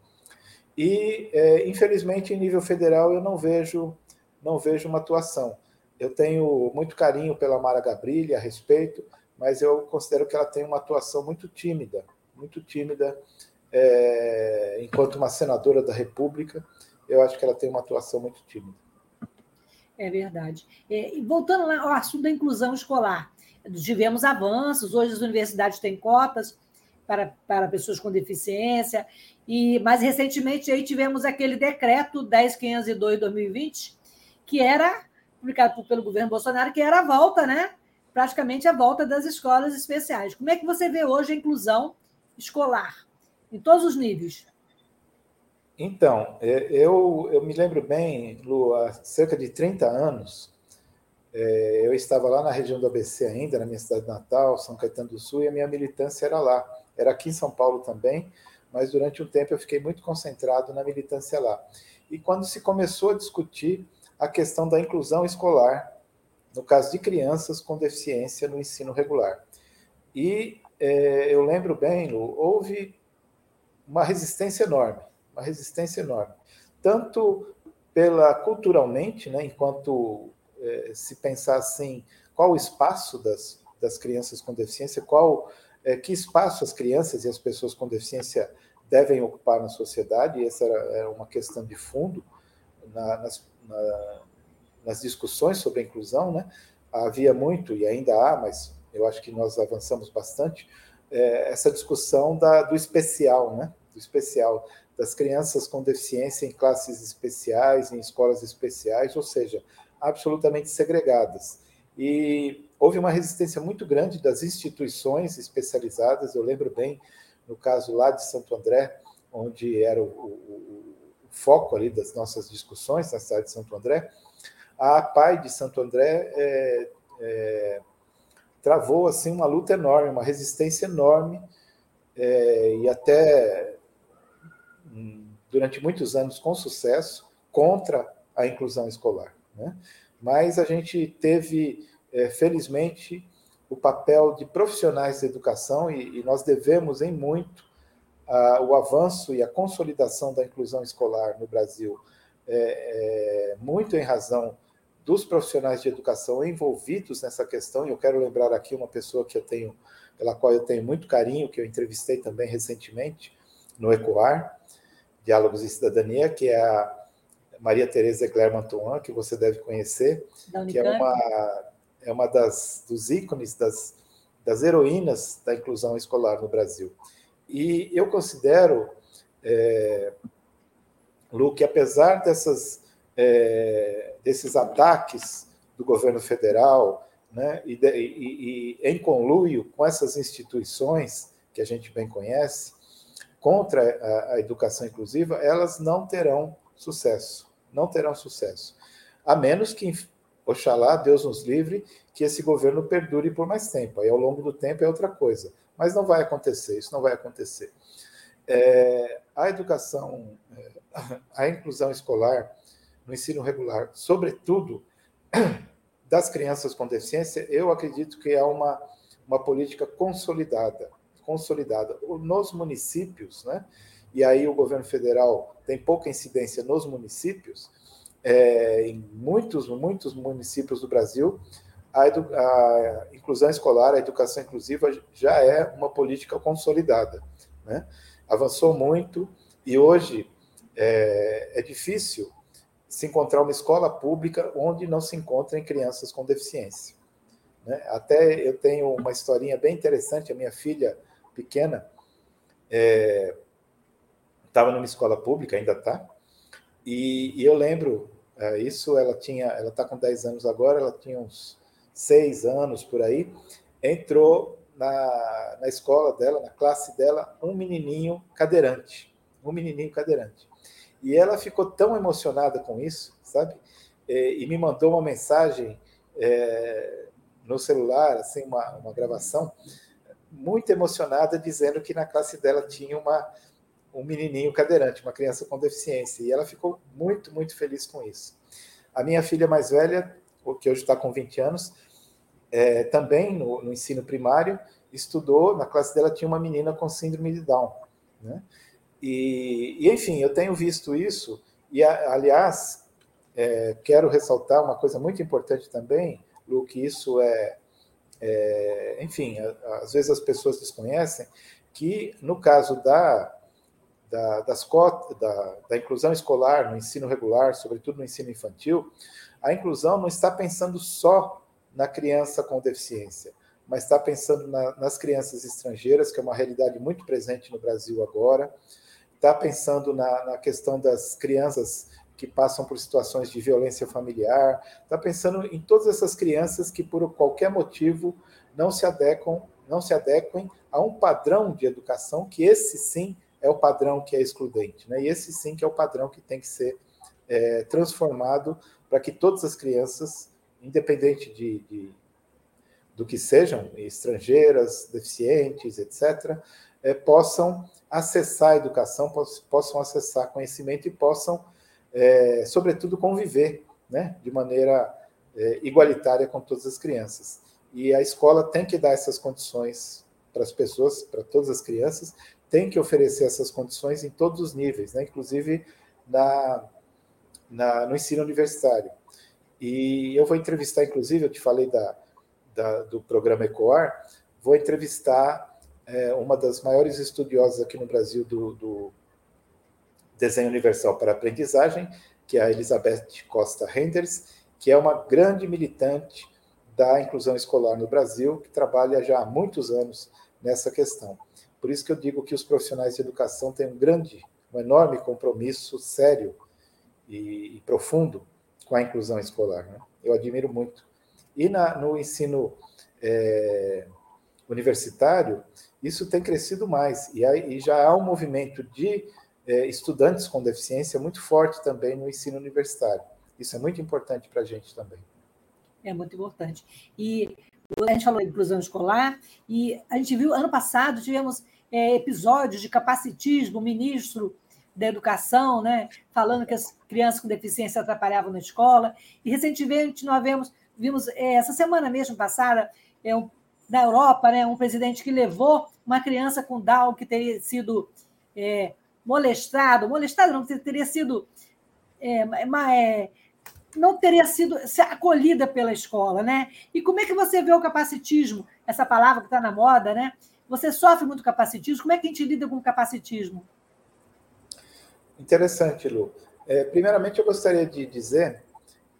E, é, infelizmente, em nível federal, eu não vejo, não vejo uma atuação. Eu tenho muito carinho pela Mara Gabrilli a respeito, mas eu considero que ela tem uma atuação muito tímida, muito tímida, é, enquanto uma senadora da República, eu acho que ela tem uma atuação muito tímida. É verdade. É, voltando lá ao assunto da inclusão escolar, tivemos avanços, hoje as universidades têm cotas para, para pessoas com deficiência, e mais recentemente aí tivemos aquele decreto 10502-2020, que era publicado pelo governo Bolsonaro, que era a volta, né? Praticamente a volta das escolas especiais. Como é que você vê hoje a inclusão escolar, em todos os níveis? Então, é, eu, eu me lembro bem, Lu, há cerca de 30 anos, é, eu estava lá na região do ABC ainda, na minha cidade natal, São Caetano do Sul, e a minha militância era lá. Era aqui em São Paulo também, mas durante um tempo eu fiquei muito concentrado na militância lá. E quando se começou a discutir a questão da inclusão escolar, no caso de crianças com deficiência no ensino regular. E é, eu lembro bem, Lu, houve uma resistência enorme uma resistência enorme. Tanto pela culturalmente, né, enquanto é, se pensar assim, qual o espaço das, das crianças com deficiência, qual é, que espaço as crianças e as pessoas com deficiência devem ocupar na sociedade, e essa era, era uma questão de fundo na, nas, na, nas discussões sobre a inclusão, né? Havia muito, e ainda há, mas eu acho que nós avançamos bastante, é, essa discussão da, do especial, né? do especial das crianças com deficiência em classes especiais, em escolas especiais, ou seja, absolutamente segregadas. E houve uma resistência muito grande das instituições especializadas, eu lembro bem, no caso lá de Santo André, onde era o, o, o foco ali das nossas discussões na cidade de Santo André, a PAI de Santo André é, é, travou assim uma luta enorme, uma resistência enorme, é, e até durante muitos anos com sucesso contra a inclusão escolar. Né? Mas a gente teve, é, felizmente, o papel de profissionais da educação e, e nós devemos em muito a, o avanço e a consolidação da inclusão escolar no Brasil, é, é, muito em razão dos profissionais de educação envolvidos nessa questão. E eu quero lembrar aqui uma pessoa que eu tenho, pela qual eu tenho muito carinho, que eu entrevistei também recentemente no ECOAR, Diálogos e Cidadania, que é a Maria Tereza Egler que você deve conhecer, que é uma, é uma das, dos ícones, das, das heroínas da inclusão escolar no Brasil. E eu considero, é, Lu, que apesar dessas, é, desses ataques do governo federal, né, e, de, e, e em conluio com essas instituições que a gente bem conhece, contra a, a educação inclusiva, elas não terão sucesso. Não terão sucesso. A menos que, oxalá, Deus nos livre, que esse governo perdure por mais tempo. Aí, ao longo do tempo, é outra coisa. Mas não vai acontecer, isso não vai acontecer. É, a educação, é, a inclusão escolar no ensino regular, sobretudo das crianças com deficiência, eu acredito que é uma, uma política consolidada consolidada. Nos municípios, né? e aí o governo federal tem pouca incidência nos municípios, é, em muitos, muitos municípios do Brasil, a, a, inclusão escolar, a educação inclusiva já é uma política consolidada. Né? Avançou muito e hoje é, é difícil se encontrar uma escola pública onde não se encontrem crianças com deficiência. Né? Até eu tenho uma historinha bem interessante, a minha filha pequena, estava é, numa escola pública, ainda está, e, e, eu lembro, é, isso ela tinha, ela está com 10 anos agora, ela tinha uns 6 anos por aí, entrou na, na escola dela, na classe dela, um menininho cadeirante, um menininho cadeirante. E ela ficou tão emocionada com isso, sabe? E, e me mandou uma mensagem é, no celular, assim, uma, uma gravação, muito emocionada, dizendo que na classe dela tinha uma, um menininho cadeirante, uma criança com deficiência. E ela ficou muito, muito feliz com isso. A minha filha mais velha, que hoje está com 20 anos, é, também no, no, ensino primário, estudou, na classe dela tinha uma menina com síndrome de Down. Né? E, e enfim, eu tenho visto isso, e aliás, é, quero ressaltar uma coisa muito importante também, Lu, que isso é, é, enfim, às vezes as pessoas desconhecem que, no caso da, da, das cotas, da, da inclusão escolar no ensino regular, sobretudo no ensino infantil, a inclusão não está pensando só na criança com deficiência, mas está pensando na, nas crianças estrangeiras, que é uma realidade muito presente no Brasil agora, está pensando na, na questão das crianças que passam por situações de violência familiar, está pensando em todas essas crianças que, por qualquer motivo, não se adequam, não se adequem a um padrão de educação que esse sim é o padrão que é excludente, né? E esse sim que é o padrão que tem que ser é, transformado para que todas as crianças, independente de, de, do que sejam, estrangeiras, deficientes, etc., é, possam acessar a educação, possam acessar conhecimento e possam é, sobretudo, conviver né, de maneira é, igualitária com todas as crianças. E a escola tem que dar essas condições para as pessoas, para todas as crianças, tem que oferecer essas condições em todos os níveis, né, inclusive na, na, no ensino universitário. E eu vou entrevistar, inclusive, eu te falei da, da do programa ECOAR, vou entrevistar é, uma das maiores estudiosas aqui no Brasil do, do Desenho Universal para Aprendizagem, que é a Elizabeth Costa Renders, que é uma grande militante da inclusão escolar no Brasil, que trabalha já há muitos anos nessa questão. Por isso que eu digo que os profissionais de educação têm um grande, um enorme compromisso sério e, e profundo com a inclusão escolar. Né? Eu admiro muito. E na, no ensino é, universitário, isso tem crescido mais. E, aí, e já há um movimento de é, estudantes com deficiência muito forte também no ensino universitário. Isso é muito importante para a gente também. É muito importante. E a gente falou de inclusão escolar, e a gente viu, ano passado, tivemos é, episódios de capacitismo, ministro da educação, né, falando que as crianças com deficiência atrapalhavam na escola, e recentemente nós vemos, vimos, é, essa semana mesmo passada, é, um, na Europa, né, um presidente que levou uma criança com Down que teria sido é, molestado, molestado não, teria sido é, é, não teria sido acolhida pela escola, né? E como é que você vê o capacitismo, essa palavra que está na moda, né? Você sofre muito capacitismo, como é que a gente lida com o capacitismo? Interessante, Lu. É, primeiramente, eu gostaria de dizer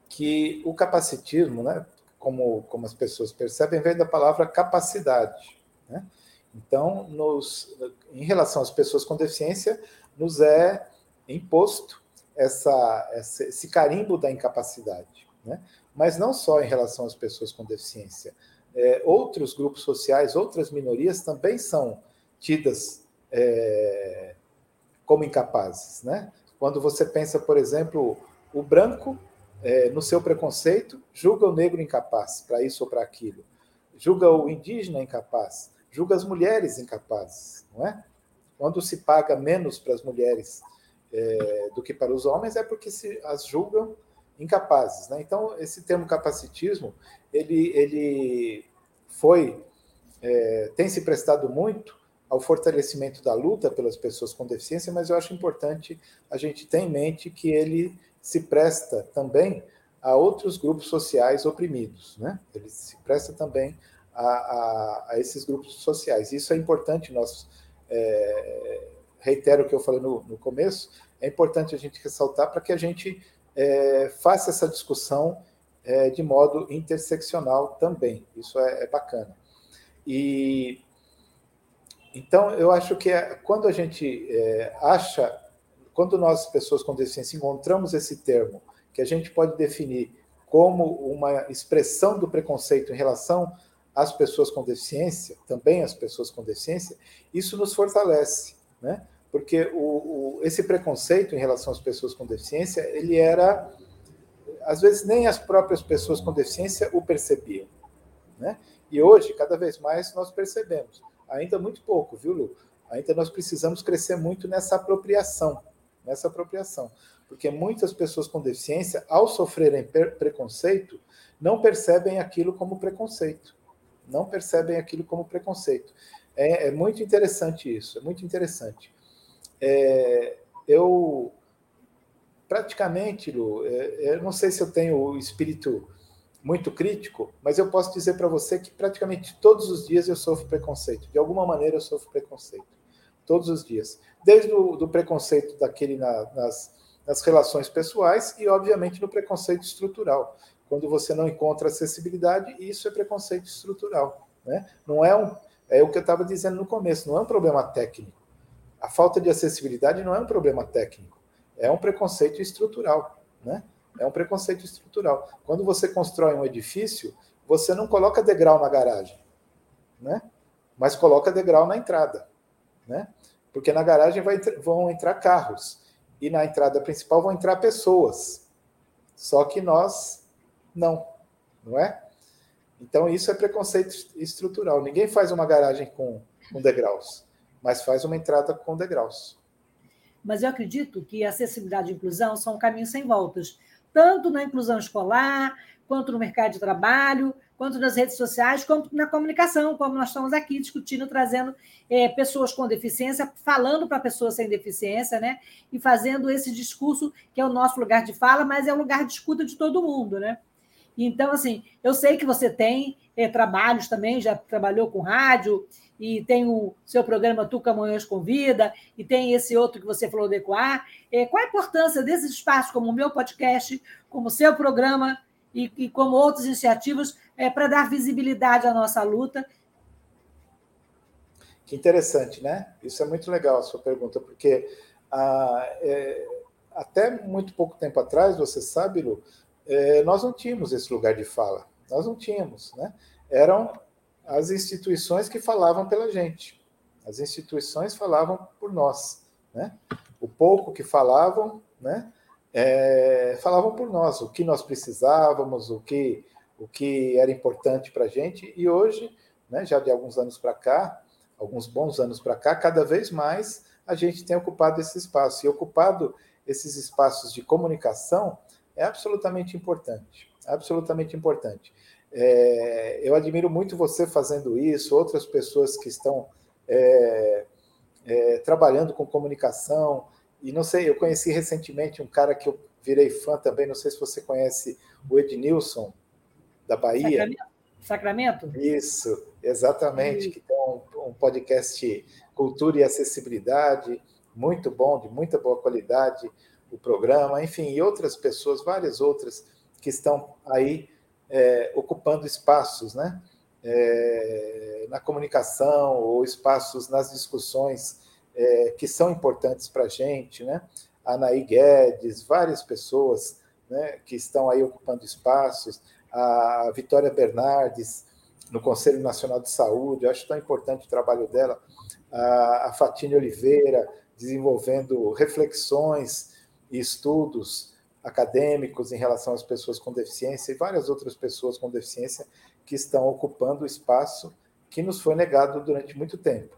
que o capacitismo, né, como, como as pessoas percebem, vem da palavra capacidade. Né? Então, nos, em relação às pessoas com deficiência, nos é imposto essa, esse carimbo da incapacidade. Né? Mas não só em relação às pessoas com deficiência. É, outros grupos sociais, outras minorias também são tidas é, como incapazes. Né? Quando você pensa, por exemplo, o branco, é, no seu preconceito, julga o negro incapaz para isso ou para aquilo, julga o indígena incapaz, julga as mulheres incapazes, não é? Quando se paga menos para as mulheres é, do que para os homens é porque se as julgam incapazes. Né? Então, esse termo capacitismo, ele, ele foi, é, tem se prestado muito ao fortalecimento da luta pelas pessoas com deficiência, mas eu acho importante a gente ter em mente que ele se presta também a outros grupos sociais oprimidos, né? Ele se presta também a, a, a esses grupos sociais. Isso é importante nós é, reitero o que eu falei no, no começo, é importante a gente ressaltar para que a gente é, faça essa discussão é, de modo interseccional também. Isso é, é, bacana. E então eu acho que é, quando a gente é, acha, quando nós pessoas com deficiência encontramos esse termo que a gente pode definir como uma expressão do preconceito em relação às pessoas com deficiência, também as pessoas com deficiência, isso nos fortalece né? Porque o, o, esse preconceito em relação às pessoas com deficiência, ele era, às vezes nem as próprias pessoas com deficiência o percebiam, né? E hoje, cada vez mais, nós percebemos. Ainda muito pouco, viu, Lu? Ainda nós precisamos crescer muito nessa apropriação, nessa apropriação, porque muitas pessoas com deficiência, ao sofrerem preconceito, não percebem aquilo como preconceito, não percebem aquilo como preconceito. É, é muito interessante isso, é muito interessante. É, eu praticamente, Lu, é, eu não sei se eu tenho o espírito muito crítico, mas eu posso dizer para você que praticamente todos os dias eu sofro preconceito. De alguma maneira eu sofro preconceito. Todos os dias. Desde o do preconceito daquele na, nas, nas relações pessoais e, obviamente, no preconceito estrutural. Quando você não encontra acessibilidade, isso é preconceito estrutural. Né? Não é um, é o que eu estava dizendo no começo, não é um problema técnico. A falta de acessibilidade não é um problema técnico, é um preconceito estrutural, né? É um preconceito estrutural. Quando você constrói um edifício, você não coloca degrau na garagem, né? Mas coloca degrau na entrada, né? Porque na garagem vai, vão entrar carros e na entrada principal vão entrar pessoas. Só que nós não, não é? Então, isso é preconceito estrutural. Ninguém faz uma garagem com, com degraus, mas faz uma entrada com degraus. Mas eu acredito que acessibilidade e inclusão são caminhos sem voltas, tanto na inclusão escolar, quanto no mercado de trabalho, quanto nas redes sociais, quanto na comunicação, como nós estamos aqui discutindo, trazendo é, pessoas com deficiência, falando para pessoas sem deficiência, né? E fazendo esse discurso que é o nosso lugar de fala, mas é o lugar de escuta de todo mundo, né? Então, assim, eu sei que você tem é, trabalhos também, já trabalhou com rádio, e tem o seu programa Tu Camanhães Convida, e tem esse outro que você falou do Ecoar. É, qual a importância desses espaços, como o meu podcast, como o seu programa e, e como outras iniciativas, é, para dar visibilidade à nossa luta? Que interessante, né? Isso é muito legal a sua pergunta, porque ah, é, até muito pouco tempo atrás, você sabe, Lu, é, nós não tínhamos esse lugar de fala. Nós não tínhamos, né? Eram as instituições que falavam pela gente. As instituições falavam por nós, né? O pouco que falavam, né? É, falavam por nós, o que nós precisávamos, o que o que era importante para a gente. E hoje, né, já de alguns anos para cá, alguns bons anos para cá, cada vez mais a gente tem ocupado esse espaço. E ocupado esses espaços de comunicação é absolutamente importante. Absolutamente importante. É, eu admiro muito você fazendo isso, outras pessoas que estão é, é, trabalhando com comunicação. E não sei, eu conheci recentemente um cara que eu virei fã também, não sei se você conhece o Ednilson, da Bahia. Sacramento? Isso, exatamente, e... que tem um, um podcast Cultura e Acessibilidade, muito bom, de muita boa qualidade, o programa, enfim, e outras pessoas, várias outras, que estão aí é, ocupando espaços, né? É, na comunicação ou espaços nas discussões é, que são importantes para a gente, né? Anaí Guedes, várias pessoas né, que estão aí ocupando espaços, a Vitória Bernardes, no Conselho Nacional de Saúde, acho tão importante o trabalho dela, a, a Fatine Oliveira, desenvolvendo reflexões e estudos acadêmicos em relação às pessoas com deficiência e várias outras pessoas com deficiência que estão ocupando o espaço que nos foi negado durante muito tempo.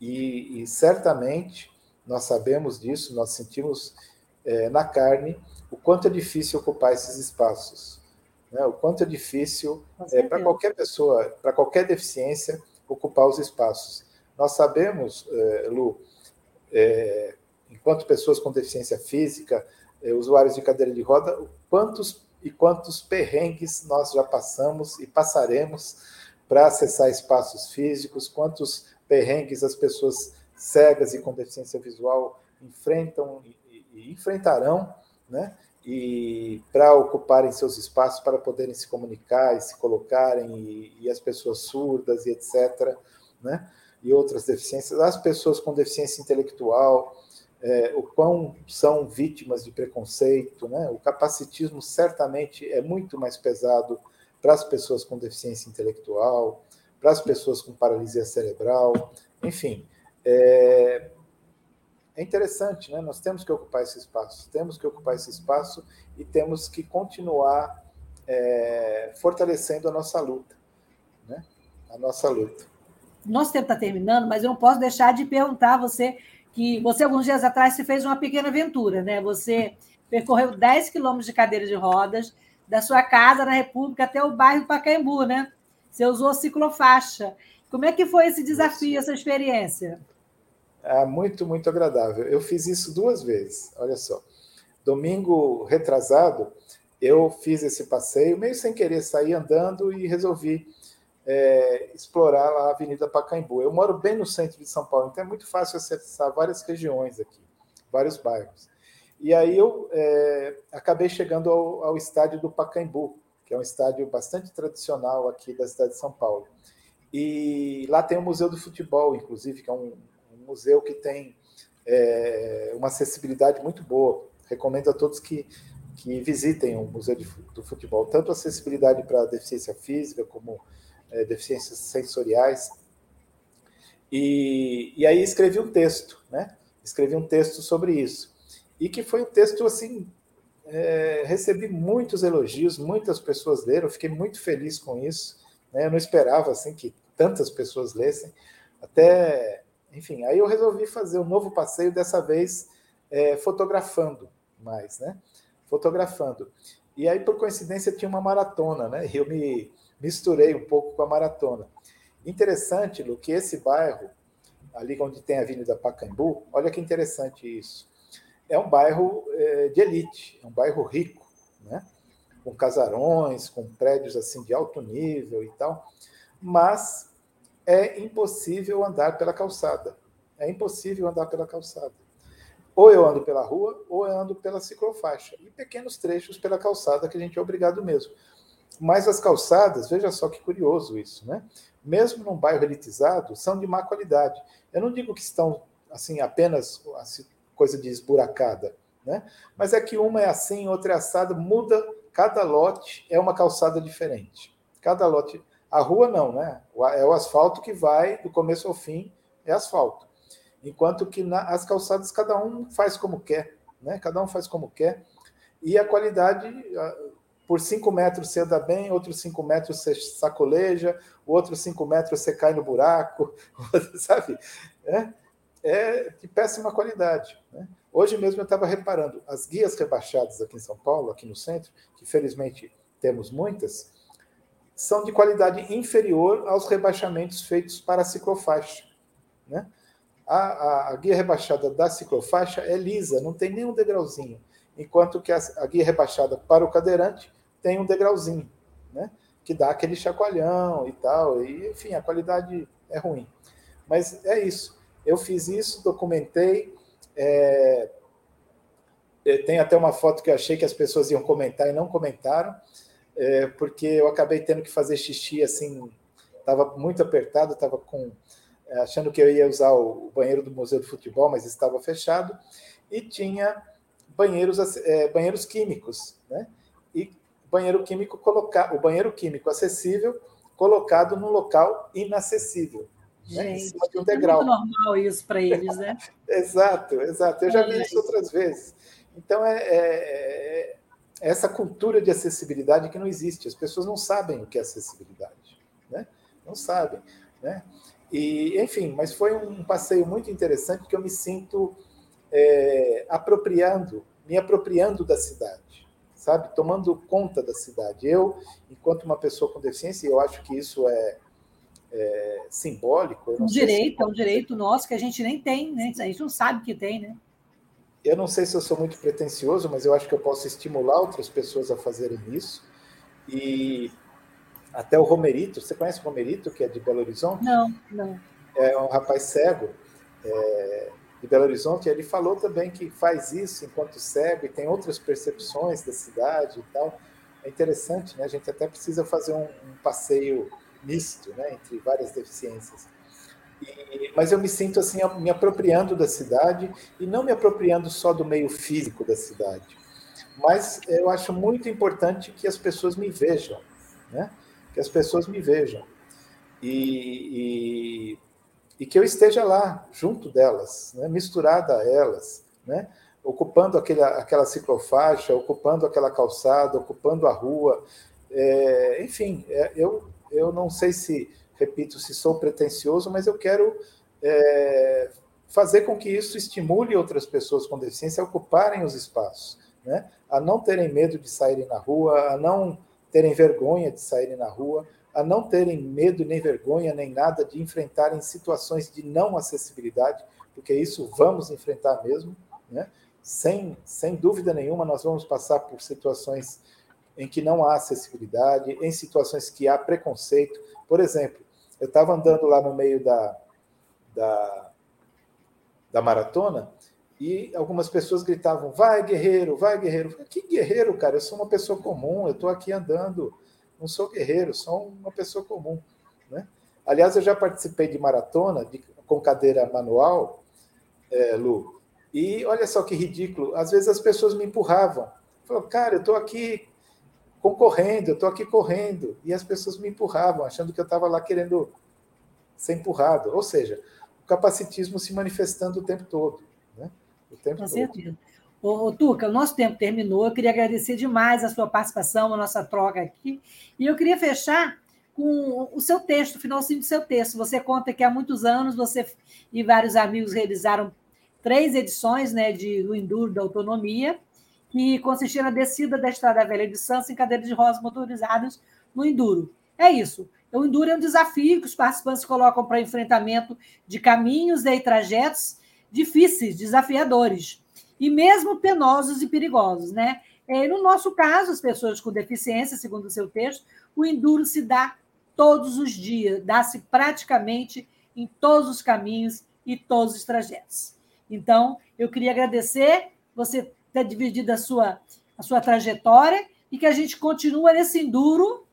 E, e certamente nós sabemos disso, nós sentimos é, na carne o quanto é difícil ocupar esses espaços, né? o quanto é difícil é, para qualquer pessoa, para qualquer deficiência, ocupar os espaços. Nós sabemos, é, Lu, enquanto pessoas com deficiência física, é, usuários de cadeira de roda, quantos e quantos perrengues nós já passamos e passaremos para acessar espaços físicos, quantos perrengues as pessoas cegas e com deficiência visual enfrentam e, e enfrentarão, né? E para ocuparem seus espaços, para poderem se comunicar e se colocarem, e, e as pessoas surdas e etc., né? E outras deficiências, as pessoas com deficiência intelectual, é, o quão são vítimas de preconceito, né? O capacitismo certamente é muito mais pesado para as pessoas com deficiência intelectual, para as pessoas com paralisia cerebral, enfim. É, é interessante, né? Nós temos que ocupar esse espaço, temos que ocupar esse espaço e temos que continuar é, fortalecendo a nossa luta, né? A nossa luta. Nosso tempo está terminando, mas eu não posso deixar de perguntar a você que você, alguns dias atrás, se fez uma pequena aventura, né? Você percorreu 10 quilômetros de cadeira de rodas da sua casa na República até o bairro Pacaembu, né? Você usou ciclofaixa. Como é que foi esse desafio, essa experiência? É muito, muito agradável. Eu fiz isso duas vezes, olha só. Domingo retrasado, eu fiz esse passeio, meio sem querer sair andando e resolvi é, explorar a Avenida Pacaembu. Eu moro bem no centro de São Paulo, então é muito fácil acessar várias regiões aqui, vários bairros. E aí eu é, acabei chegando ao, ao, estádio do Pacaembu, que é um estádio bastante tradicional aqui da cidade de São Paulo. E lá tem o Museu do Futebol, inclusive, que é um, um museu que tem é, uma acessibilidade muito boa. Recomendo a todos que, que visitem o Museu de, do Futebol, tanto acessibilidade para deficiência física como é, deficiências sensoriais. E, e aí escrevi um texto, né? Escrevi um texto sobre isso. E que foi um texto, assim, é, recebi muitos elogios, muitas pessoas leram, fiquei muito feliz com isso. Né? Eu não esperava, assim, que tantas pessoas lessem. Até, enfim, aí eu resolvi fazer um novo passeio, dessa vez é, fotografando mais, né? Fotografando. E aí, por coincidência, tinha uma maratona, né? E eu me misturei um pouco com a maratona. Interessante, Lu, que esse bairro, ali onde tem a Avenida Pacaembu, olha que interessante isso. É um bairro é, de elite, é um bairro rico, né? com casarões, com prédios assim de alto nível e tal, mas é impossível andar pela calçada. É impossível andar pela calçada. Ou eu ando pela rua, ou eu ando pela ciclofaixa. E pequenos trechos pela calçada que a gente é obrigado mesmo. Mas as calçadas, veja só que curioso isso, né? Mesmo num bairro elitizado, são de má qualidade. Eu não digo que estão assim apenas assim, coisa de esburacada, né? Mas é que uma é assim, outra é assada, muda. Cada lote é uma calçada diferente. Cada lote. A rua não, né? É o asfalto que vai do começo ao fim, é asfalto. Enquanto que na, as calçadas cada um faz como quer, né? Cada um faz como quer. E a qualidade, por cinco metros você anda bem, outros cinco metros você sacoleja, outros cinco metros você cai no buraco, sabe? É, é de péssima qualidade. Né? Hoje mesmo eu estava reparando, as guias rebaixadas aqui em São Paulo, aqui no centro, que felizmente temos muitas, são de qualidade inferior aos rebaixamentos feitos para a ciclofaixa. Né? A, a, a, guia rebaixada da ciclofaixa é lisa, não tem nenhum degrauzinho, enquanto que a, a guia rebaixada para o cadeirante tem um degrauzinho, né? que dá aquele chacoalhão e tal, e enfim, a qualidade é ruim. Mas é isso. Eu fiz isso, documentei, é, tem até uma foto que eu achei que as pessoas iam comentar e não comentaram, é, porque eu acabei tendo que fazer xixi assim, estava muito apertado, estava com é, achando que eu ia usar o banheiro do Museu do Futebol, mas estava fechado, e tinha banheiros, é, banheiros químicos, né? E banheiro químico colocar, o banheiro químico acessível colocado num local inacessível. Gente, né? em cima de um degrau. É muito normal isso para eles, né? exato, exato. Eu já vi isso outras vezes. Então, é, é, é, essa cultura de acessibilidade que não existe. As pessoas não sabem o que é acessibilidade. Né? Não sabem. Né? E, enfim, mas foi um passeio muito interessante que eu me sinto é, apropriando, me apropriando da cidade, sabe? Tomando conta da cidade. Eu, enquanto uma pessoa com deficiência, eu acho que isso é, é, simbólico. Um direito, se... é um direito nosso que a gente nem tem, né? A gente não sabe que tem, né? Eu não sei se eu sou muito pretencioso, mas eu acho que eu posso estimular outras pessoas a fazerem isso. E até o Romerito, você conhece o Romerito, que é de Belo Horizonte? Não, não. É um rapaz cego é, de Belo Horizonte. Ele falou também que faz isso enquanto cego e tem outras percepções da cidade e tal. É interessante, né? A gente até precisa fazer um, um passeio misto, né, entre várias deficiências. E, mas eu me sinto assim me apropriando da cidade e não me apropriando só do meio físico da cidade. Mas eu acho muito importante que as pessoas me vejam, né? Que as pessoas me vejam e, e, e que eu esteja lá junto delas, né? misturada a elas, né? ocupando aquele, aquela ciclofaixa, ocupando aquela calçada, ocupando a rua, é, enfim, é, eu eu não sei se, repito, se sou pretencioso, mas eu quero é, fazer com que isso estimule outras pessoas com deficiência a ocuparem os espaços, né? a não terem medo de saírem na rua, a não terem vergonha de saírem na rua, a não terem medo nem vergonha nem nada de enfrentarem situações de não acessibilidade, porque isso vamos enfrentar mesmo, né? sem, sem dúvida nenhuma, nós vamos passar por situações em que não há acessibilidade, em situações que há preconceito. Por exemplo, eu estava andando lá no meio da, da, da maratona e algumas pessoas gritavam: vai, guerreiro, vai, guerreiro. Que guerreiro, cara? Eu sou uma pessoa comum, eu estou aqui andando, não sou guerreiro, sou uma pessoa comum. Né? Aliás, eu já participei de maratona de, com cadeira manual, é, Lu, e olha só que ridículo, às vezes as pessoas me empurravam. Falou, cara, eu estou aqui concorrendo, eu estou aqui correndo. E as pessoas me empurravam, achando que eu estava lá querendo ser empurrado. Ou seja, o capacitismo se manifestando o tempo todo. Né? O tempo Com todo. certeza. Ô, ô, Tuca, o nosso tempo terminou. Eu queria agradecer demais a sua participação, a nossa troca aqui. E eu queria fechar com o seu texto, o finalzinho do seu texto. Você conta que há muitos anos você e vários amigos realizaram três edições né, de, do Enduro da Autonomia que consistia na descida da Estrada Velha de Santos em cadeiras de rodas motorizadas no Enduro. É isso. O Enduro é um desafio que os participantes colocam para enfrentamento de caminhos e trajetos difíceis, desafiadores, e mesmo penosos e perigosos. Né? E no nosso caso, as pessoas com deficiência, segundo o seu texto, o Enduro se dá todos os dias, dá-se praticamente em todos os caminhos e todos os trajetos. Então, eu queria agradecer você ter dividido a sua, a sua trajetória, e que a gente continua nesse enduro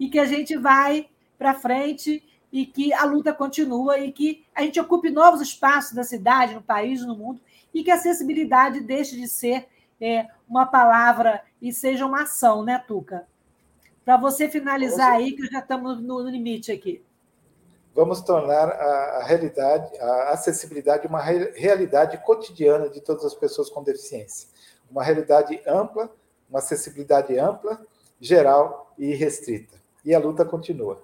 e que a gente vai para frente e que a luta continua e que a gente ocupe novos espaços da cidade, no país, no mundo e que a acessibilidade deixe de ser é, uma palavra e seja uma ação, né, Tuca? Para você finalizar aí, que já estamos no limite aqui. Vamos tornar a, a realidade, a acessibilidade, uma re, realidade cotidiana de todas as pessoas com deficiência. Uma realidade ampla, uma acessibilidade ampla, geral e restrita. E a luta continua.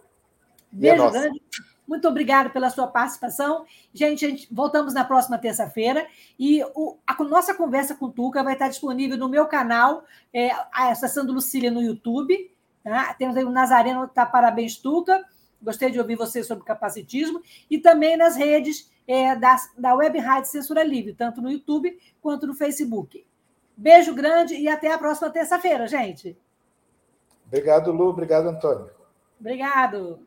Beijo grande. Muito obrigada pela sua participação. Gente, gente voltamos na próxima terça-feira e o, a nossa conversa com o Tuca vai estar disponível no meu canal, é, acessando Lucília no YouTube. Tá? Temos aí o Nazareno, tá Parabéns Tuca. Gostei de ouvir você sobre capacitismo. E também nas redes é, da, da Web Rádio Censura Livre, tanto no YouTube quanto no Facebook. Beijo grande e até a próxima terça-feira, gente. Obrigado, Lu. Obrigado, Antônio. Obrigado.